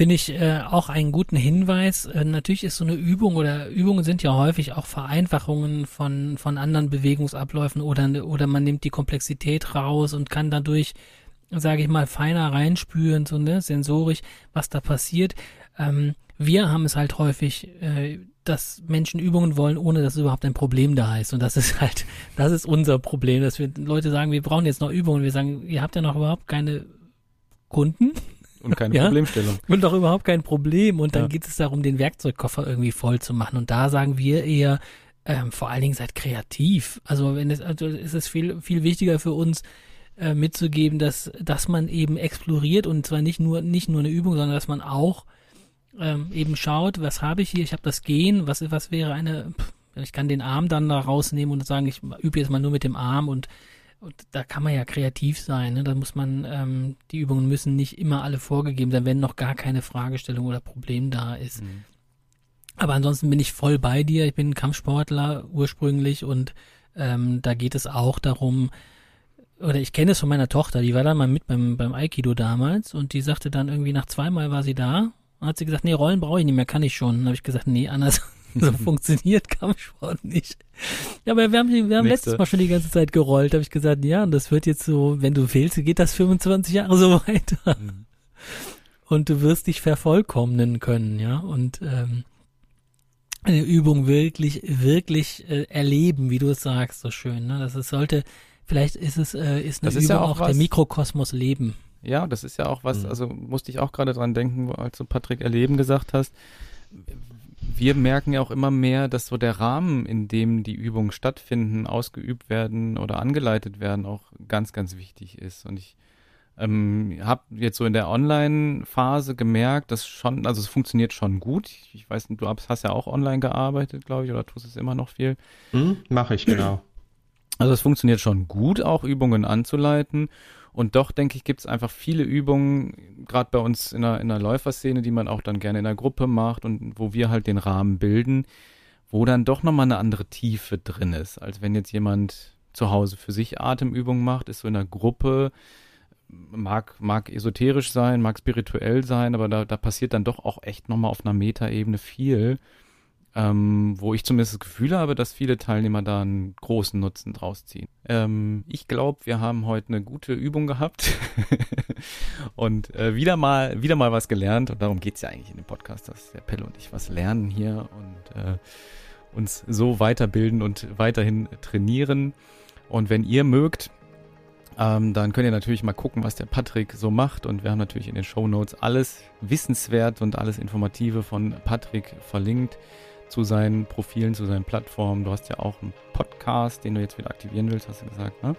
Finde ich äh, auch einen guten Hinweis. Äh, natürlich ist so eine Übung oder Übungen sind ja häufig auch Vereinfachungen von, von anderen Bewegungsabläufen oder, oder man nimmt die Komplexität raus und kann dadurch, sage ich mal, feiner reinspüren, so ne, sensorisch, was da passiert. Ähm, wir haben es halt häufig, äh, dass Menschen Übungen wollen, ohne dass überhaupt ein Problem da ist. Und das ist halt, das ist unser Problem, dass wir Leute sagen, wir brauchen jetzt noch Übungen. Wir sagen, ihr habt ja noch überhaupt keine Kunden. Und keine (laughs) ja? Problemstellung. Und doch überhaupt kein Problem. Und dann ja. geht es darum, den Werkzeugkoffer irgendwie voll zu machen. Und da sagen wir eher, ähm, vor allen Dingen seid kreativ. Also wenn es, also ist es viel, viel wichtiger für uns, äh, mitzugeben, dass, dass man eben exploriert und zwar nicht nur, nicht nur eine Übung, sondern dass man auch ähm, eben schaut, was habe ich hier? Ich habe das Gehen, was, was wäre eine, ich kann den Arm dann da rausnehmen und sagen, ich übe jetzt mal nur mit dem Arm und und da kann man ja kreativ sein. Ne? Da muss man, ähm, die Übungen müssen nicht immer alle vorgegeben sein, wenn noch gar keine Fragestellung oder Problem da ist. Mhm. Aber ansonsten bin ich voll bei dir. Ich bin Kampfsportler ursprünglich und ähm, da geht es auch darum, oder ich kenne es von meiner Tochter, die war da mal mit beim, beim Aikido damals und die sagte dann irgendwie nach zweimal war sie da und hat sie gesagt, nee, Rollen brauche ich nicht mehr, kann ich schon. Dann habe ich gesagt, nee, anders (laughs) so funktioniert Kampfsport nicht. Ja, aber wir haben, wir haben letztes Mal schon die ganze Zeit gerollt, habe ich gesagt, ja, und das wird jetzt so, wenn du fehlst, geht das 25 Jahre so (laughs) weiter. Mhm. Und du wirst dich vervollkommnen können, ja, und ähm, eine Übung wirklich, wirklich äh, erleben, wie du es sagst, so schön. Ne? Das ist, sollte, vielleicht ist es, äh, ist eine das Übung ist ja auch, auch der Mikrokosmos leben. Ja, das ist ja auch was, mhm. also musste ich auch gerade dran denken, als du Patrick erleben gesagt hast wir merken ja auch immer mehr, dass so der Rahmen, in dem die Übungen stattfinden, ausgeübt werden oder angeleitet werden, auch ganz, ganz wichtig ist. Und ich ähm, habe jetzt so in der Online-Phase gemerkt, dass schon, also es funktioniert schon gut. Ich, ich weiß nicht, du hast ja auch online gearbeitet, glaube ich, oder tust es immer noch viel? Hm, Mache ich, genau. Also es funktioniert schon gut, auch Übungen anzuleiten. Und doch, denke ich, gibt es einfach viele Übungen, gerade bei uns in der, in der Läuferszene, die man auch dann gerne in der Gruppe macht und wo wir halt den Rahmen bilden, wo dann doch nochmal eine andere Tiefe drin ist, als wenn jetzt jemand zu Hause für sich Atemübungen macht, ist so in der Gruppe, mag, mag esoterisch sein, mag spirituell sein, aber da, da passiert dann doch auch echt nochmal auf einer Metaebene viel ähm, wo ich zumindest das Gefühl habe, dass viele Teilnehmer da einen großen Nutzen draus ziehen. Ähm, ich glaube, wir haben heute eine gute Übung gehabt (laughs) und äh, wieder mal wieder mal was gelernt und darum geht's ja eigentlich in dem Podcast, dass der Pelle und ich was lernen hier und äh, uns so weiterbilden und weiterhin trainieren. Und wenn ihr mögt, ähm, dann könnt ihr natürlich mal gucken, was der Patrick so macht. Und wir haben natürlich in den Show Notes alles wissenswert und alles Informative von Patrick verlinkt zu seinen Profilen, zu seinen Plattformen. Du hast ja auch einen Podcast, den du jetzt wieder aktivieren willst, hast du gesagt, ne?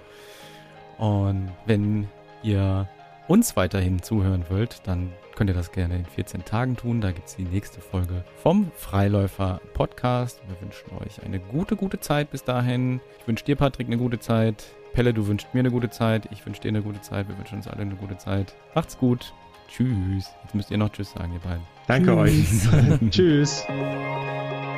Und wenn ihr uns weiterhin zuhören wollt, dann könnt ihr das gerne in 14 Tagen tun. Da gibt es die nächste Folge vom Freiläufer Podcast. Wir wünschen euch eine gute, gute Zeit bis dahin. Ich wünsche dir, Patrick, eine gute Zeit. Pelle, du wünschst mir eine gute Zeit. Ich wünsche dir eine gute Zeit. Wir wünschen uns alle eine gute Zeit. Macht's gut. Tschüss. Jetzt müsst ihr noch Tschüss sagen, ihr beiden. Danke Tschüss. euch. Tschüss. (laughs) (laughs)